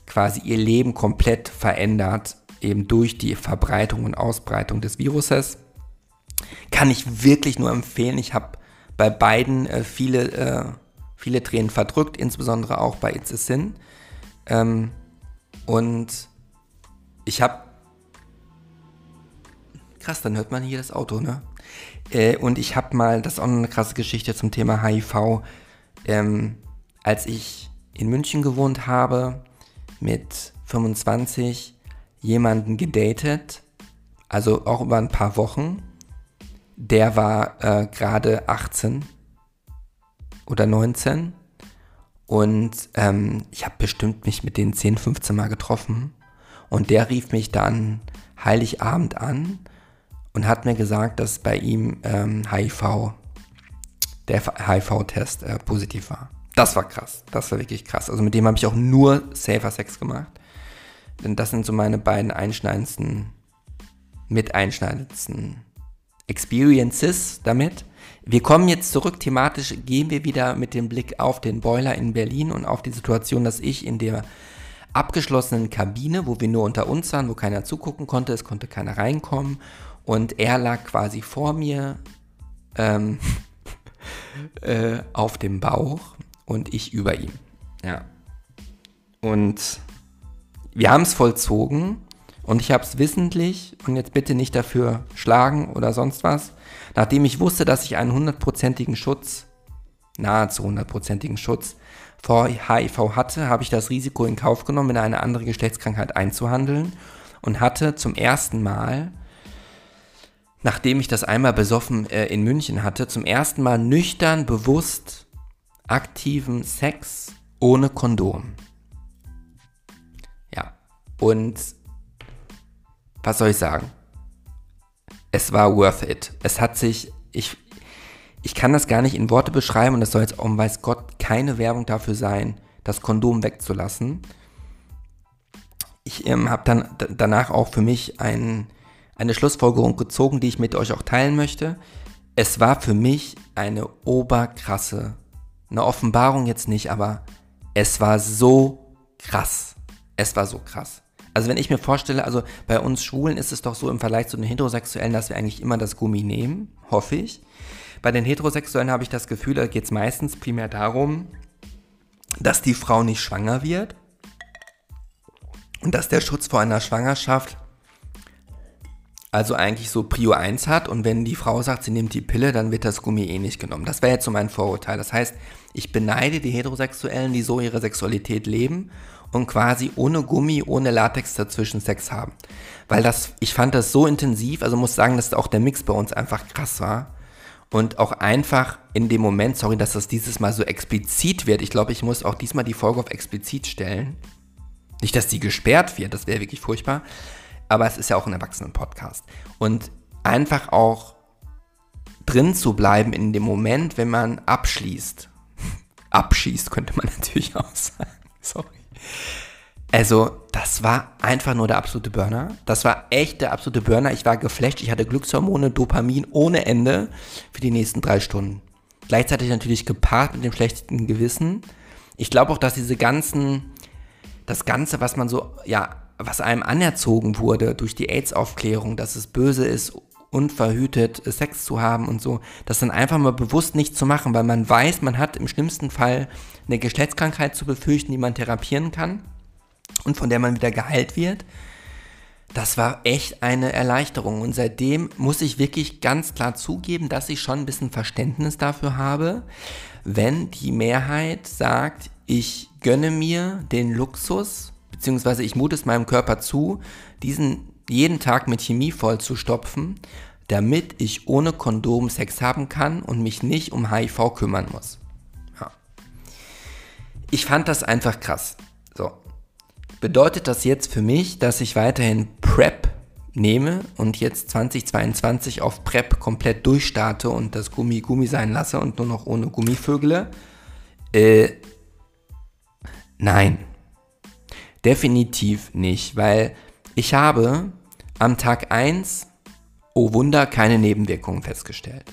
quasi ihr Leben komplett verändert, eben durch die Verbreitung und Ausbreitung des Viruses. Kann ich wirklich nur empfehlen. Ich habe bei beiden äh, viele, äh, viele Tränen verdrückt, insbesondere auch bei It's a Sin. Ähm, und ich habe. Krass, dann hört man hier das Auto, ne? Äh, und ich habe mal, das ist auch eine krasse Geschichte zum Thema HIV. Ähm, als ich in München gewohnt habe, mit 25 jemanden gedatet, also auch über ein paar Wochen. Der war äh, gerade 18 oder 19 und ähm, ich habe bestimmt mich mit denen 10, 15 Mal getroffen. Und der rief mich dann Heiligabend an und hat mir gesagt, dass bei ihm ähm, HIV, der HIV-Test äh, positiv war. Das war krass. Das war wirklich krass. Also mit dem habe ich auch nur Safer Sex gemacht. Denn das sind so meine beiden einschneidendsten, mit einschneidendsten Experiences damit. Wir kommen jetzt zurück, thematisch gehen wir wieder mit dem Blick auf den Boiler in Berlin und auf die Situation, dass ich in der abgeschlossenen Kabine, wo wir nur unter uns waren, wo keiner zugucken konnte, es konnte keiner reinkommen und er lag quasi vor mir ähm, [LAUGHS] äh, auf dem Bauch und ich über ihm. Ja. Und wir haben es vollzogen und ich habe es wissentlich und jetzt bitte nicht dafür schlagen oder sonst was Nachdem ich wusste, dass ich einen hundertprozentigen Schutz, nahezu hundertprozentigen Schutz vor HIV hatte, habe ich das Risiko in Kauf genommen, in eine andere Geschlechtskrankheit einzuhandeln und hatte zum ersten Mal, nachdem ich das einmal besoffen äh, in München hatte, zum ersten Mal nüchtern, bewusst aktiven Sex ohne Kondom. Ja, und was soll ich sagen? es war worth it. Es hat sich, ich, ich kann das gar nicht in Worte beschreiben und es soll jetzt, um weiß Gott, keine Werbung dafür sein, das Kondom wegzulassen. Ich ähm, habe dann danach auch für mich ein, eine Schlussfolgerung gezogen, die ich mit euch auch teilen möchte. Es war für mich eine oberkrasse, eine Offenbarung jetzt nicht, aber es war so krass. Es war so krass. Also wenn ich mir vorstelle, also bei uns Schwulen ist es doch so im Vergleich zu den Heterosexuellen, dass wir eigentlich immer das Gummi nehmen, hoffe ich. Bei den Heterosexuellen habe ich das Gefühl, da geht es meistens primär darum, dass die Frau nicht schwanger wird und dass der Schutz vor einer Schwangerschaft also eigentlich so Prio 1 hat und wenn die Frau sagt, sie nimmt die Pille, dann wird das Gummi eh nicht genommen. Das wäre jetzt so mein Vorurteil. Das heißt, ich beneide die Heterosexuellen, die so ihre Sexualität leben und quasi ohne Gummi, ohne Latex dazwischen Sex haben. Weil das, ich fand das so intensiv, also muss sagen, dass auch der Mix bei uns einfach krass war. Und auch einfach in dem Moment, sorry, dass das dieses Mal so explizit wird. Ich glaube, ich muss auch diesmal die Folge auf explizit stellen. Nicht, dass die gesperrt wird, das wäre wirklich furchtbar aber es ist ja auch ein Erwachsenen-Podcast. Und einfach auch drin zu bleiben in dem Moment, wenn man abschließt. [LAUGHS] Abschießt, könnte man [LAUGHS] natürlich auch sagen. Sorry. Also, das war einfach nur der absolute Burner. Das war echt der absolute Burner. Ich war geflasht. Ich hatte Glückshormone, Dopamin ohne Ende für die nächsten drei Stunden. Gleichzeitig natürlich gepaart mit dem schlechten Gewissen. Ich glaube auch, dass diese ganzen, das Ganze, was man so, ja, was einem anerzogen wurde durch die AIDS-Aufklärung, dass es böse ist, unverhütet Sex zu haben und so, das dann einfach mal bewusst nicht zu machen, weil man weiß, man hat im schlimmsten Fall eine Geschlechtskrankheit zu befürchten, die man therapieren kann und von der man wieder geheilt wird. Das war echt eine Erleichterung und seitdem muss ich wirklich ganz klar zugeben, dass ich schon ein bisschen Verständnis dafür habe, wenn die Mehrheit sagt, ich gönne mir den Luxus, beziehungsweise ich mute es meinem Körper zu, diesen jeden Tag mit Chemie voll zu stopfen, damit ich ohne Kondom Sex haben kann und mich nicht um HIV kümmern muss. Ja. Ich fand das einfach krass. So. Bedeutet das jetzt für mich, dass ich weiterhin PrEP nehme und jetzt 2022 auf PrEP komplett durchstarte und das Gummi Gummi sein lasse und nur noch ohne Gummivögele? Äh, nein. Definitiv nicht, weil ich habe am Tag 1, oh Wunder, keine Nebenwirkungen festgestellt.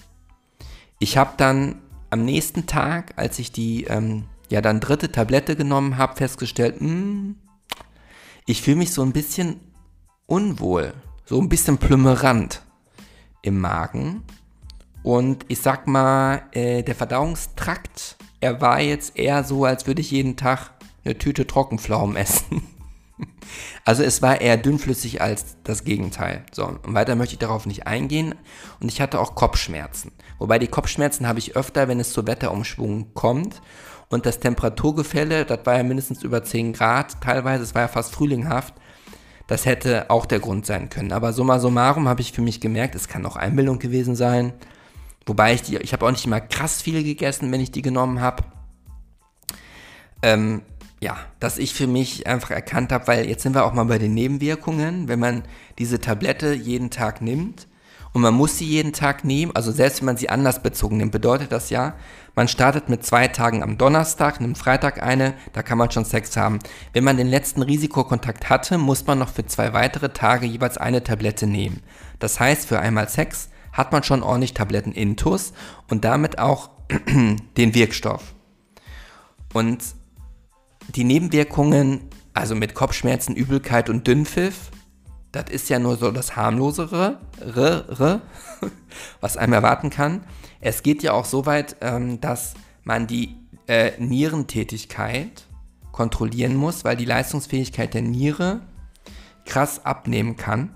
Ich habe dann am nächsten Tag, als ich die ähm, ja dann dritte Tablette genommen habe, festgestellt, mh, hm, ich fühle mich so ein bisschen unwohl, so ein bisschen plümmerant im Magen. Und ich sag mal, äh, der Verdauungstrakt, er war jetzt eher so, als würde ich jeden Tag eine Tüte Trockenpflaumen essen. [LAUGHS] Also es war eher dünnflüssig als das Gegenteil. So, und weiter möchte ich darauf nicht eingehen. Und ich hatte auch Kopfschmerzen. Wobei die Kopfschmerzen habe ich öfter, wenn es zu Wetterumschwung kommt. Und das Temperaturgefälle, das war ja mindestens über 10 Grad, teilweise, es war ja fast frühlinghaft. Das hätte auch der Grund sein können. Aber summa summarum habe ich für mich gemerkt, es kann auch Einbildung gewesen sein. Wobei ich die, ich habe auch nicht immer krass viele gegessen, wenn ich die genommen habe. Ähm, ja, dass ich für mich einfach erkannt habe, weil jetzt sind wir auch mal bei den Nebenwirkungen, wenn man diese Tablette jeden Tag nimmt und man muss sie jeden Tag nehmen, also selbst wenn man sie anders bezogen nimmt, bedeutet das ja, man startet mit zwei Tagen am Donnerstag, nimmt Freitag eine, da kann man schon Sex haben. Wenn man den letzten Risikokontakt hatte, muss man noch für zwei weitere Tage jeweils eine Tablette nehmen. Das heißt, für einmal Sex hat man schon ordentlich Tabletten intus und damit auch [CLEARS THROAT] den Wirkstoff. Und die Nebenwirkungen, also mit Kopfschmerzen, Übelkeit und Dünnpfiff, das ist ja nur so das harmlosere, [LAUGHS] was einem erwarten kann. Es geht ja auch so weit, ähm, dass man die äh, Nierentätigkeit kontrollieren muss, weil die Leistungsfähigkeit der Niere krass abnehmen kann.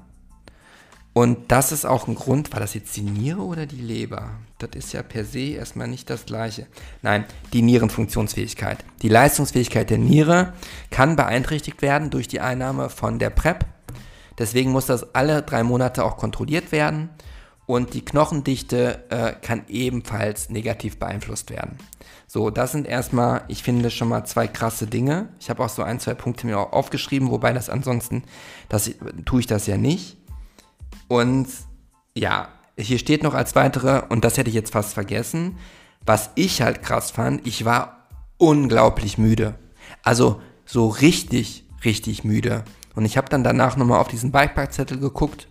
Und das ist auch ein Grund, war das jetzt die Niere oder die Leber? Das ist ja per se erstmal nicht das gleiche. Nein, die Nierenfunktionsfähigkeit. Die Leistungsfähigkeit der Niere kann beeinträchtigt werden durch die Einnahme von der PrEP. Deswegen muss das alle drei Monate auch kontrolliert werden. Und die Knochendichte äh, kann ebenfalls negativ beeinflusst werden. So, das sind erstmal, ich finde schon mal zwei krasse Dinge. Ich habe auch so ein, zwei Punkte mir auch aufgeschrieben, wobei das ansonsten, das tue ich das ja nicht. Und ja, hier steht noch als weitere, und das hätte ich jetzt fast vergessen, was ich halt krass fand, ich war unglaublich müde. Also so richtig, richtig müde. Und ich habe dann danach nochmal auf diesen Bikeparkzettel geguckt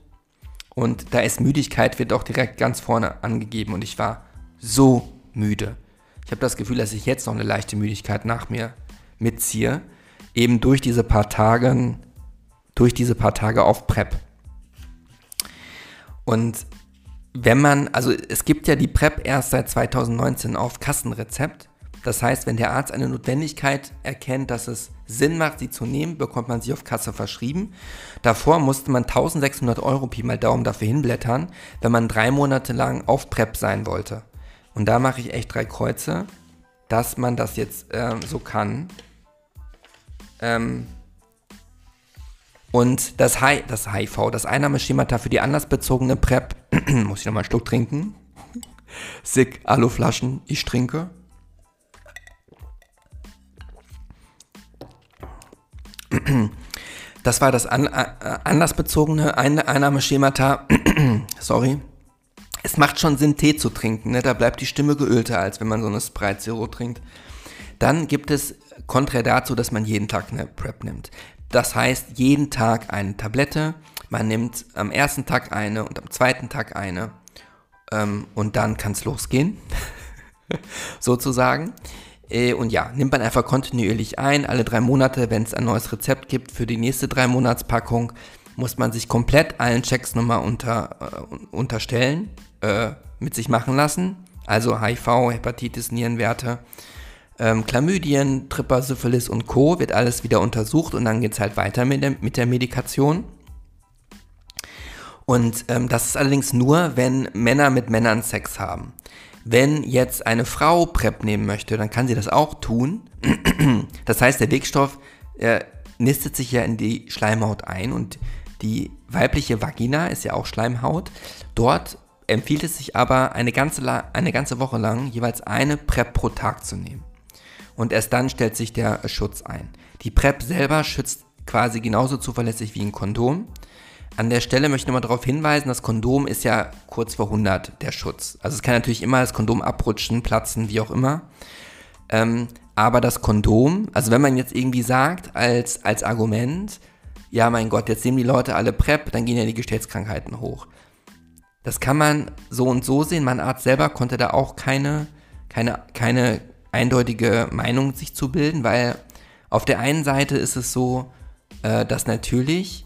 und da ist Müdigkeit, wird auch direkt ganz vorne angegeben und ich war so müde. Ich habe das Gefühl, dass ich jetzt noch eine leichte Müdigkeit nach mir mitziehe. Eben durch diese paar Tage durch diese paar Tage auf PrEP. Und wenn man, also es gibt ja die PrEP erst seit 2019 auf Kassenrezept. Das heißt, wenn der Arzt eine Notwendigkeit erkennt, dass es Sinn macht, sie zu nehmen, bekommt man sie auf Kasse verschrieben. Davor musste man 1600 Euro Pi mal Daumen dafür hinblättern, wenn man drei Monate lang auf PrEP sein wollte. Und da mache ich echt drei Kreuze, dass man das jetzt äh, so kann. Ähm, und das, Hi das HIV, das Einnahmeschemata für die anlassbezogene PrEP, [CLEARS THROAT] muss ich nochmal einen Schluck trinken. [LAUGHS] Sick, Aluflaschen, ich trinke. [CLEARS THROAT] Das war das an, äh, anlassbezogene Ein Einnahmeschemata. [CLEARS THROAT] Sorry. Es macht schon Sinn, Tee zu trinken. Ne? Da bleibt die Stimme geölter, als wenn man so eine Sprite Zero trinkt. Dann gibt es konträr dazu, dass man jeden Tag eine PrEP nimmt. Das heißt, jeden Tag eine Tablette. Man nimmt am ersten Tag eine und am zweiten Tag eine. Ähm, und dann kann es losgehen. [LAUGHS] Sozusagen. Äh, und ja, nimmt man einfach kontinuierlich ein. Alle drei Monate, wenn es ein neues Rezept gibt für die nächste drei Monatspackung, muss man sich komplett allen Checks nochmal unter, äh, unterstellen, äh, mit sich machen lassen. Also HIV, Hepatitis, Nierenwerte, ähm, Chlamydien, Tripper, Syphilis und Co. wird alles wieder untersucht und dann geht es halt weiter mit der, mit der Medikation. Und ähm, das ist allerdings nur, wenn Männer mit Männern Sex haben. Wenn jetzt eine Frau PrEP nehmen möchte, dann kann sie das auch tun. [CLEARS THROAT] Das heißt, der Wirkstoff äh, nistet sich ja in die Schleimhaut ein und die weibliche Vagina ist ja auch Schleimhaut. Dort empfiehlt es sich aber, eine ganze, eine ganze Woche lang jeweils eine PrEP pro Tag zu nehmen. Und erst dann stellt sich der Schutz ein. Die PrEP selber schützt quasi genauso zuverlässig wie ein Kondom. An der Stelle möchte ich nochmal darauf hinweisen, das Kondom ist ja kurz vor 100 der Schutz. Also es kann natürlich immer das Kondom abrutschen, platzen, wie auch immer. Ähm, aber das Kondom, also wenn man jetzt irgendwie sagt als, als Argument, ja mein Gott, jetzt nehmen die Leute alle PrEP, dann gehen ja die Geschlechtskrankheiten hoch. Das kann man so und so sehen. Mein Arzt selber konnte da auch keine, keine, keine eindeutige Meinung sich zu bilden, weil auf der einen Seite ist es so, äh, dass natürlich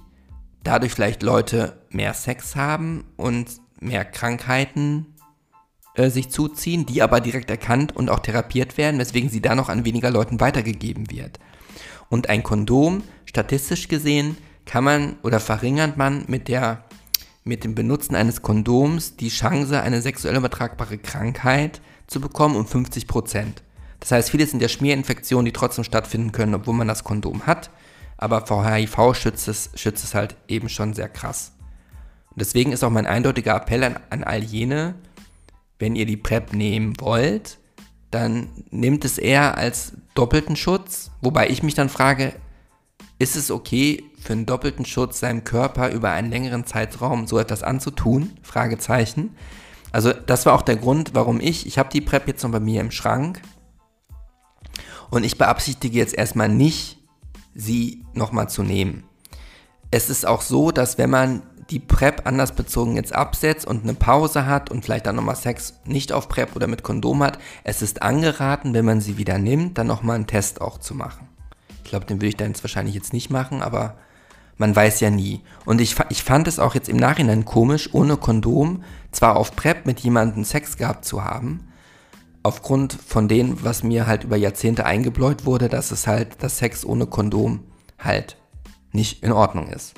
dadurch vielleicht Leute mehr Sex haben und mehr Krankheiten äh, sich zuziehen, die aber direkt erkannt und auch therapiert werden, weswegen sie dann noch an weniger Leuten weitergegeben wird. Und ein Kondom, statistisch gesehen, kann man oder verringert man mit der mit dem Benutzen eines Kondoms die Chance, eine sexuell übertragbare Krankheit zu bekommen um 50 Prozent. Das heißt, viele sind ja Schmierinfektionen, die trotzdem stattfinden können, obwohl man das Kondom hat. Aber vor HIV schützt es, schützt es halt eben schon sehr krass. Und deswegen ist auch mein eindeutiger Appell an, an all jene, wenn ihr die PrEP nehmen wollt, dann nehmt es eher als doppelten Schutz. Wobei ich mich dann frage, ist es okay, für einen doppelten Schutz seinem Körper über einen längeren Zeitraum so etwas anzutun? Fragezeichen. Also das war auch der Grund, warum ich, ich habe die PrEP jetzt noch bei mir im Schrank und ich beabsichtige jetzt erstmal nicht, sie nochmal zu nehmen. Es ist auch so, dass wenn man die PrEP andersbezogen jetzt absetzt und eine Pause hat und vielleicht dann nochmal Sex nicht auf PrEP oder mit Kondom hat, es ist angeraten, wenn man sie wieder nimmt, dann nochmal einen Test auch zu machen. Ich glaube, den würde ich dann jetzt wahrscheinlich jetzt nicht machen, aber man weiß ja nie. Und ich, ich fand es auch jetzt im Nachhinein komisch, ohne Kondom zwar auf PrEP mit jemandem Sex gehabt zu haben, aufgrund von dem, was mir halt über Jahrzehnte eingebläut wurde, dass es halt, dass Sex ohne Kondom halt nicht in Ordnung ist.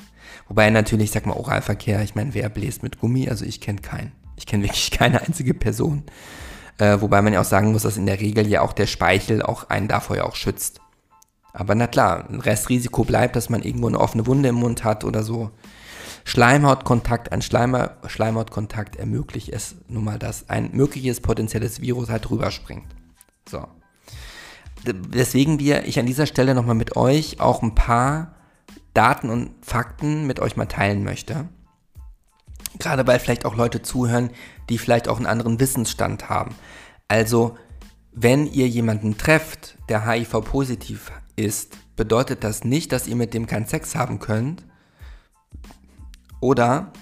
Wobei natürlich, sag mal, Oralverkehr, ich meine, wer bläst mit Gummi? Also ich kenne keinen. Ich kenne wirklich [LAUGHS] keine einzige Person. Äh, wobei man ja auch sagen muss, dass in der Regel ja auch der Speichel auch einen davor ja auch schützt. Aber na klar, ein Restrisiko bleibt, dass man irgendwo eine offene Wunde im Mund hat oder so. Schleimhautkontakt, ein Schleimer, Schleimhautkontakt ermöglicht es nun mal, dass ein mögliches potenzielles Virus halt rüberspringt. So. Deswegen wir, ich an dieser Stelle nochmal mit euch auch ein paar Daten und Fakten mit euch mal teilen möchte. Gerade weil vielleicht auch Leute zuhören, die vielleicht auch einen anderen Wissensstand haben. Also, wenn ihr jemanden trefft, der HIV-positiv ist, bedeutet das nicht, dass ihr mit dem keinen Sex haben könnt, oder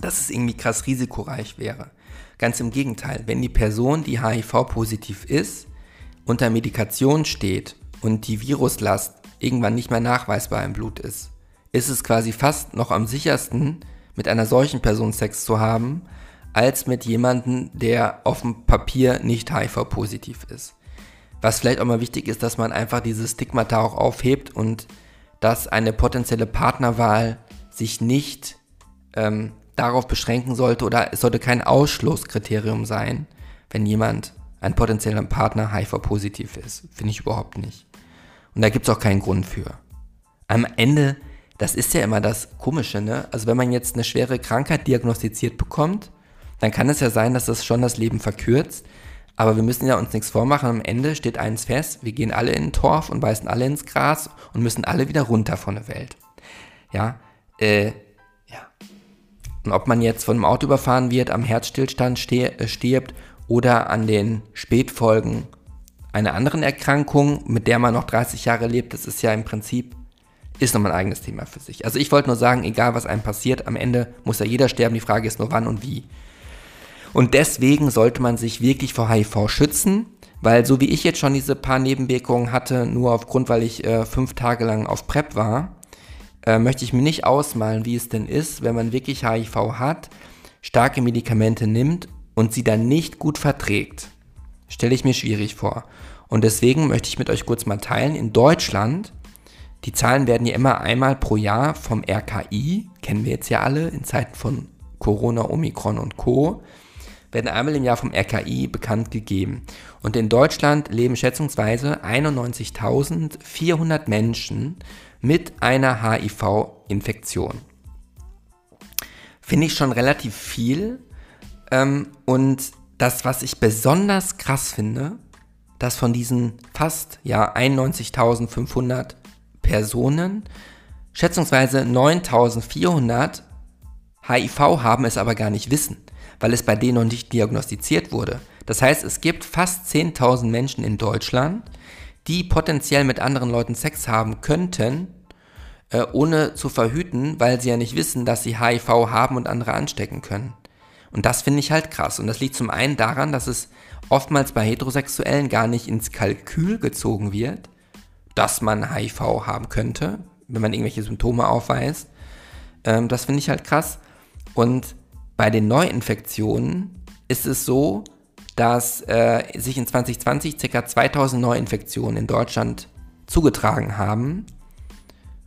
dass es irgendwie krass risikoreich wäre. Ganz im Gegenteil, wenn die Person, die HIV-positiv ist, unter Medikation steht und die Viruslast irgendwann nicht mehr nachweisbar im Blut ist, ist es quasi fast noch am sichersten, mit einer solchen Person Sex zu haben, als mit jemandem, der auf dem Papier nicht HIV-positiv ist. Was vielleicht auch mal wichtig ist, dass man einfach dieses Stigmata auch aufhebt und dass eine potenzielle Partnerwahl sich nicht ähm, darauf beschränken sollte oder es sollte kein Ausschlusskriterium sein, wenn jemand, ein potenzieller Partner, HIV-positiv ist. Finde ich überhaupt nicht. Und da gibt es auch keinen Grund für. Am Ende, das ist ja immer das Komische, ne? Also wenn man jetzt eine schwere Krankheit diagnostiziert bekommt, dann kann es ja sein, dass das schon das Leben verkürzt. Aber wir müssen ja uns nichts vormachen. Am Ende steht eins fest, wir gehen alle in den Torf und beißen alle ins Gras und müssen alle wieder runter von der Welt. Ja, äh, ja. Und ob man jetzt von einem Auto überfahren wird, am Herzstillstand äh, stirbt oder an den Spätfolgen einer anderen Erkrankung, mit der man noch 30 Jahre lebt, das ist ja im Prinzip, ist nochmal ein eigenes Thema für sich. Also ich wollte nur sagen, egal was einem passiert, am Ende muss ja jeder sterben. Die Frage ist nur wann und wie. Und deswegen sollte man sich wirklich vor HIV schützen, weil so wie ich jetzt schon diese paar Nebenwirkungen hatte, nur aufgrund, weil ich äh, fünf Tage lang auf PrEP war, äh, möchte ich mir nicht ausmalen, wie es denn ist, wenn man wirklich HIV hat, starke Medikamente nimmt und sie dann nicht gut verträgt. Stelle ich mir schwierig vor. Und deswegen möchte ich mit euch kurz mal teilen, in Deutschland, die Zahlen werden ja immer einmal pro Jahr vom RKI, kennen wir jetzt ja alle in Zeiten von Corona, Omikron und Co., werden einmal im Jahr vom RKI bekannt gegeben. Und in Deutschland leben schätzungsweise 91.400 Menschen mit einer HIV-Infektion. Finde ich schon relativ viel. Ähm, und das, was ich besonders krass finde, dass von diesen fast ja 91.500 Personen schätzungsweise 9.400 HIV haben, es aber gar nicht wissen weil es bei denen noch nicht diagnostiziert wurde. Das heißt, es gibt fast 10.000 Menschen in Deutschland, die potenziell mit anderen Leuten Sex haben könnten, äh, ohne zu verhüten, weil sie ja nicht wissen, dass sie HIV haben und andere anstecken können. Und das finde ich halt krass. Und das liegt zum einen daran, dass es oftmals bei Heterosexuellen gar nicht ins Kalkül gezogen wird, dass man HIV haben könnte, wenn man irgendwelche Symptome aufweist. Ähm, das finde ich halt krass. Und bei den Neuinfektionen ist es so, dass äh, sich in 2020 ca. 2000 Neuinfektionen in Deutschland zugetragen haben.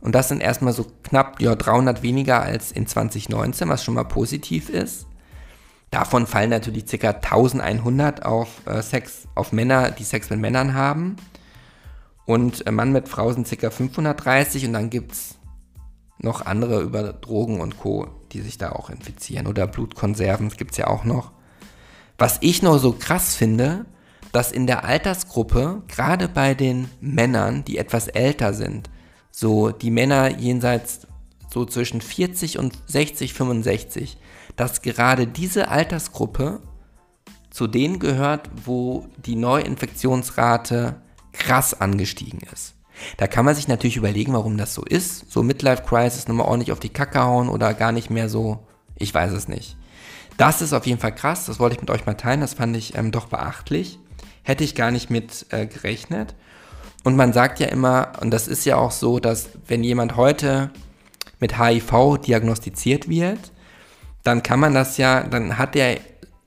Und das sind erstmal so knapp ja, 300 weniger als in 2019, was schon mal positiv ist. Davon fallen natürlich ca. 1100 auf äh, Sex, auf Männer, die Sex mit Männern haben. Und äh, Mann mit Frau sind ca. 530 und dann gibt es noch andere über Drogen und Co., die sich da auch infizieren. Oder Blutkonserven gibt es ja auch noch. Was ich nur so krass finde, dass in der Altersgruppe, gerade bei den Männern, die etwas älter sind, so die Männer jenseits so zwischen 40 und 60, 65, dass gerade diese Altersgruppe zu denen gehört, wo die Neuinfektionsrate krass angestiegen ist. Da kann man sich natürlich überlegen, warum das so ist. So Midlife Crisis nochmal ordentlich auf die Kacke hauen oder gar nicht mehr so. Ich weiß es nicht. Das ist auf jeden Fall krass. Das wollte ich mit euch mal teilen. Das fand ich ähm, doch beachtlich. Hätte ich gar nicht mit äh, gerechnet. Und man sagt ja immer, und das ist ja auch so, dass wenn jemand heute mit HIV diagnostiziert wird, dann kann man das ja, dann hat der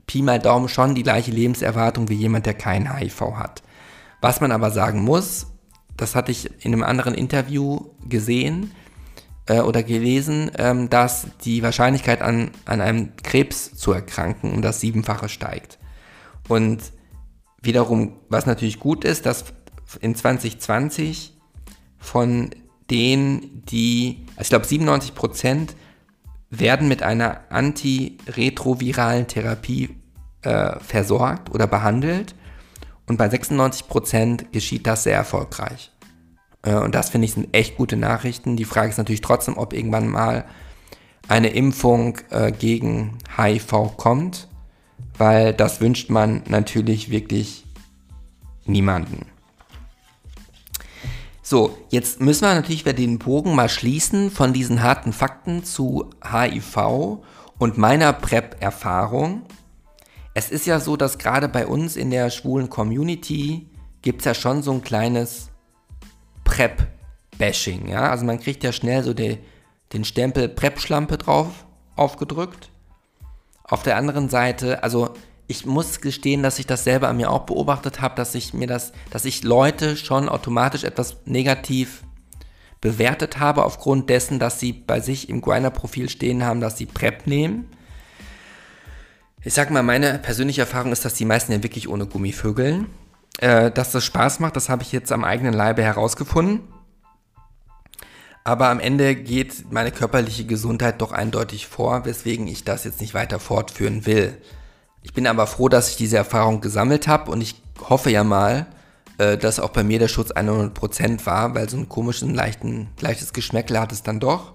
Pi mal Daumen schon die gleiche Lebenserwartung wie jemand, der kein HIV hat. Was man aber sagen muss, das hatte ich in einem anderen Interview gesehen äh, oder gelesen, ähm, dass die Wahrscheinlichkeit an, an einem Krebs zu erkranken um das Siebenfache steigt. Und wiederum, was natürlich gut ist, dass in 2020 von denen, die, also ich glaube 97 Prozent werden mit einer antiretroviralen Therapie äh, versorgt oder behandelt und bei 96% geschieht das sehr erfolgreich. Äh, und das finde ich sind echt gute Nachrichten. Die Frage ist natürlich trotzdem, ob irgendwann mal eine Impfung äh, gegen HIV kommt, weil das wünscht man natürlich wirklich niemanden. So, jetzt müssen wir natürlich wieder den Bogen mal schließen von diesen harten Fakten zu HIV und meiner PrEP-Erfahrung. Es ist ja so, dass gerade bei uns in der schwulen Community gibt es ja schon so ein kleines Prep-Bashing. Ja? Also man kriegt ja schnell so die, den Stempel PrEP-Schlampe drauf aufgedrückt. Auf der anderen Seite, also ich muss gestehen, dass ich das selber an mir auch beobachtet habe, dass ich mir das, dass ich Leute schon automatisch etwas negativ bewertet habe aufgrund dessen, dass sie bei sich im Grinder-Profil stehen haben, dass sie PrEP nehmen. Ich sag mal, meine persönliche Erfahrung ist, dass die meisten ja wirklich ohne Gummi vögeln. Äh, dass das Spaß macht, das habe ich jetzt am eigenen Leibe herausgefunden. Aber am Ende geht meine körperliche Gesundheit doch eindeutig vor, weswegen ich das jetzt nicht weiter fortführen will. Ich bin aber froh, dass ich diese Erfahrung gesammelt habe und ich hoffe ja mal, äh, dass auch bei mir der Schutz 100% war, weil so ein komisches, leichten, leichtes Geschmäckle hat es dann doch.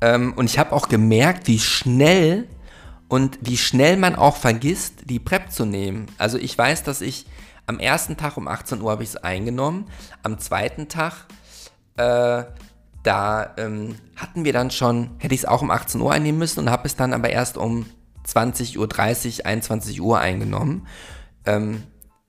Ähm, und ich habe auch gemerkt, wie schnell und wie schnell man auch vergisst, die PrEP zu nehmen. Also ich weiß, dass ich am ersten Tag um 18 Uhr habe ich es eingenommen, am zweiten Tag äh, da ähm, hatten wir dann schon, hätte ich es auch um 18 Uhr einnehmen müssen und habe es dann aber erst um 20.30 Uhr, 21 Uhr eingenommen. Ähm,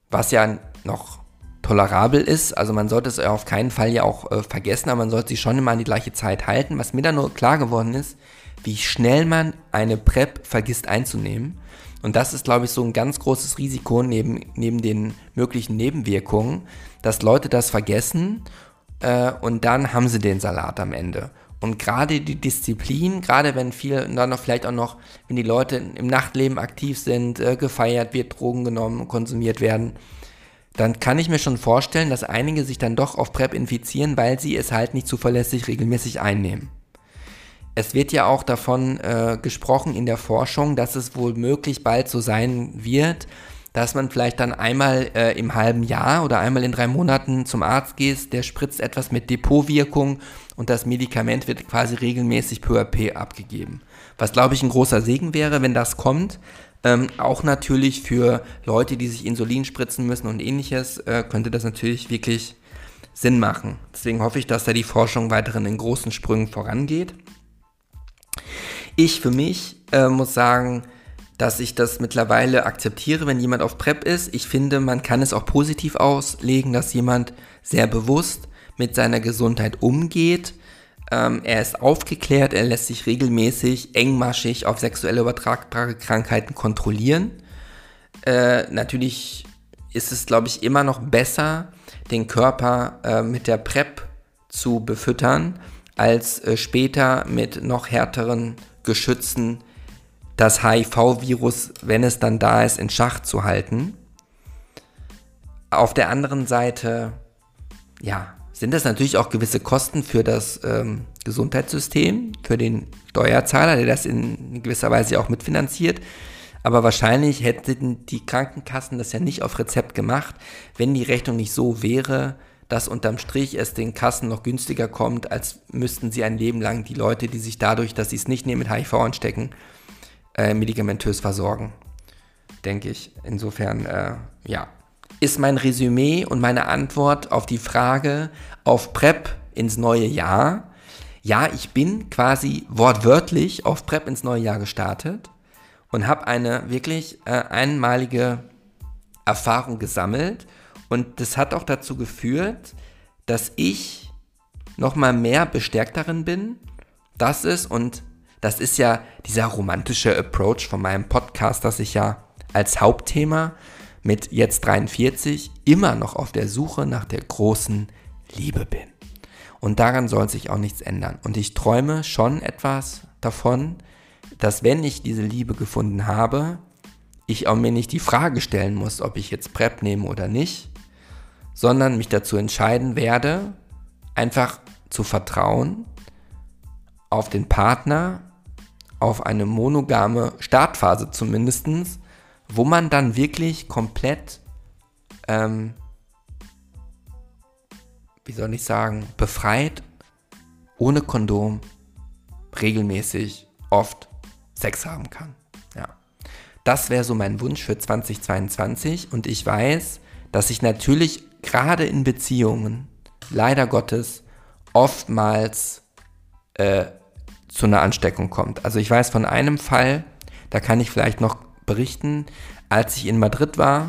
was ja noch tolerabel ist. Also man sollte es auf keinen Fall ja auch äh, vergessen, aber man sollte sich schon immer an die gleiche Zeit halten. Was mir dann nur klar geworden ist, wie schnell man eine PrEP vergisst einzunehmen. Und das ist, glaube ich, so ein ganz großes Risiko neben, neben den möglichen Nebenwirkungen, dass Leute das vergessen äh, und dann haben sie den Salat am Ende. Und gerade die Disziplin, gerade wenn viel, dann noch vielleicht auch noch, wenn die Leute im Nachtleben aktiv sind, äh, gefeiert wird, Drogen genommen, konsumiert werden, dann kann ich mir schon vorstellen, dass einige sich dann doch auf PrEP infizieren, weil sie es halt nicht zuverlässig regelmäßig einnehmen. Es wird ja auch davon äh, gesprochen in der Forschung, dass es wohl möglich bald so sein wird, dass man vielleicht dann einmal äh, im halben Jahr oder einmal in drei Monaten zum Arzt geht, der spritzt etwas mit Depotwirkung und das Medikament wird quasi regelmäßig peu à peu abgegeben. Was glaube ich ein großer Segen wäre, wenn das kommt. Ähm, auch natürlich für Leute, die sich Insulin spritzen müssen und ähnliches, äh, könnte das natürlich wirklich Sinn machen. Deswegen hoffe ich, dass da die Forschung weiterhin in großen Sprüngen vorangeht. Ich für mich äh, muss sagen, dass ich das mittlerweile akzeptiere, wenn jemand auf PrEP ist. Ich finde, man kann es auch positiv auslegen, dass jemand sehr bewusst mit seiner Gesundheit umgeht. Ähm, er ist aufgeklärt, er lässt sich regelmäßig engmaschig auf sexuell übertragbare Krankheiten kontrollieren. Äh, natürlich ist es, glaube ich, immer noch besser, den Körper äh, mit der PrEP zu befüttern, als äh, später mit noch härteren Geschützen das HIV-Virus, wenn es dann da ist, in Schach zu halten. Auf der anderen Seite, ja, sind das natürlich auch gewisse Kosten für das ähm, Gesundheitssystem, für den Steuerzahler, der das in gewisser Weise auch mitfinanziert. Aber wahrscheinlich hätten die Krankenkassen das ja nicht auf Rezept gemacht, wenn die Rechnung nicht so wäre, dass unterm Strich es den Kassen noch günstiger kommt, als müssten sie ein Leben lang die Leute, die sich dadurch, dass sie es nicht nehmen, mit HIV anstecken, äh, medikamentös versorgen, denke ich. Insofern, äh, ja, ist mein Resümee und meine Antwort auf die Frage auf PrEP ins neue Jahr. Ja, ich bin quasi wortwörtlich auf PrEP ins neue Jahr gestartet und habe eine wirklich äh, einmalige Erfahrung gesammelt. Und das hat auch dazu geführt, dass ich nochmal mehr bestärkt darin bin, dass es, und das ist ja dieser romantische Approach von meinem Podcast, dass ich ja als Hauptthema mit jetzt 43 immer noch auf der Suche nach der großen Liebe bin. Und daran soll sich auch nichts ändern. Und ich träume schon etwas davon, dass wenn ich diese Liebe gefunden habe, ich auch mir nicht die Frage stellen muss, ob ich jetzt PrEP nehme oder nicht, sondern mich dazu entscheiden werde, einfach zu vertrauen auf den Partner auf eine monogame Startphase zumindest, wo man dann wirklich komplett, ähm, wie soll ich sagen, befreit, ohne Kondom, regelmäßig, oft Sex haben kann. Ja. Das wäre so mein Wunsch für 2022 und ich weiß, dass ich natürlich gerade in Beziehungen, leider Gottes, oftmals äh, zu einer Ansteckung kommt. Also ich weiß von einem Fall, da kann ich vielleicht noch berichten, als ich in Madrid war,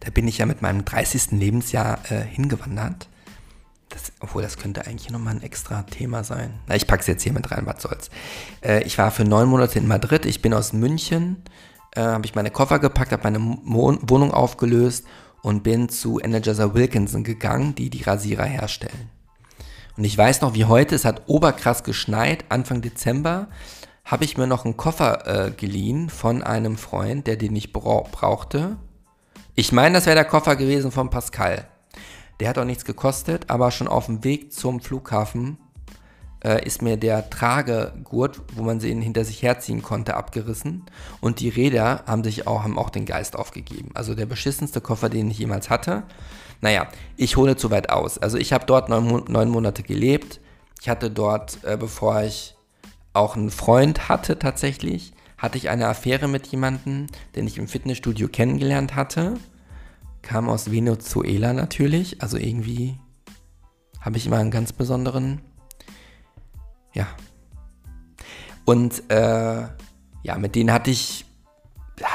da bin ich ja mit meinem 30. Lebensjahr äh, hingewandert. das, obwohl das könnte eigentlich nochmal ein extra Thema sein. Na, ich pack's jetzt hier mit rein, was soll's. Äh, ich war für neun Monate in Madrid, ich bin aus München, äh, habe ich meine Koffer gepackt, habe meine Mo Wohnung aufgelöst und bin zu Energizer Wilkinson gegangen, die die Rasierer herstellen. Und ich weiß noch wie heute, es hat oberkrass geschneit, Anfang Dezember habe ich mir noch einen Koffer äh, geliehen von einem Freund, der den ich brauchte. Ich meine, das wäre der Koffer gewesen von Pascal. Der hat auch nichts gekostet, aber schon auf dem Weg zum Flughafen äh, ist mir der Tragegurt, wo man sie hinter sich herziehen konnte, abgerissen. Und die Räder haben sich auch, haben auch den Geist aufgegeben. Also der beschissenste Koffer, den ich jemals hatte. Naja, ich hole zu weit aus. Also ich habe dort neun, neun, Monate gelebt. Ich hatte dort, äh, bevor ich auch einen Freund hatte tatsächlich, hatte ich eine Affäre mit jemandem, den ich im Fitnessstudio kennengelernt hatte. Kam aus Venezuela natürlich, also irgendwie habe ich immer einen ganz besonderen, ja. Und äh, ja, mit denen hatte ich,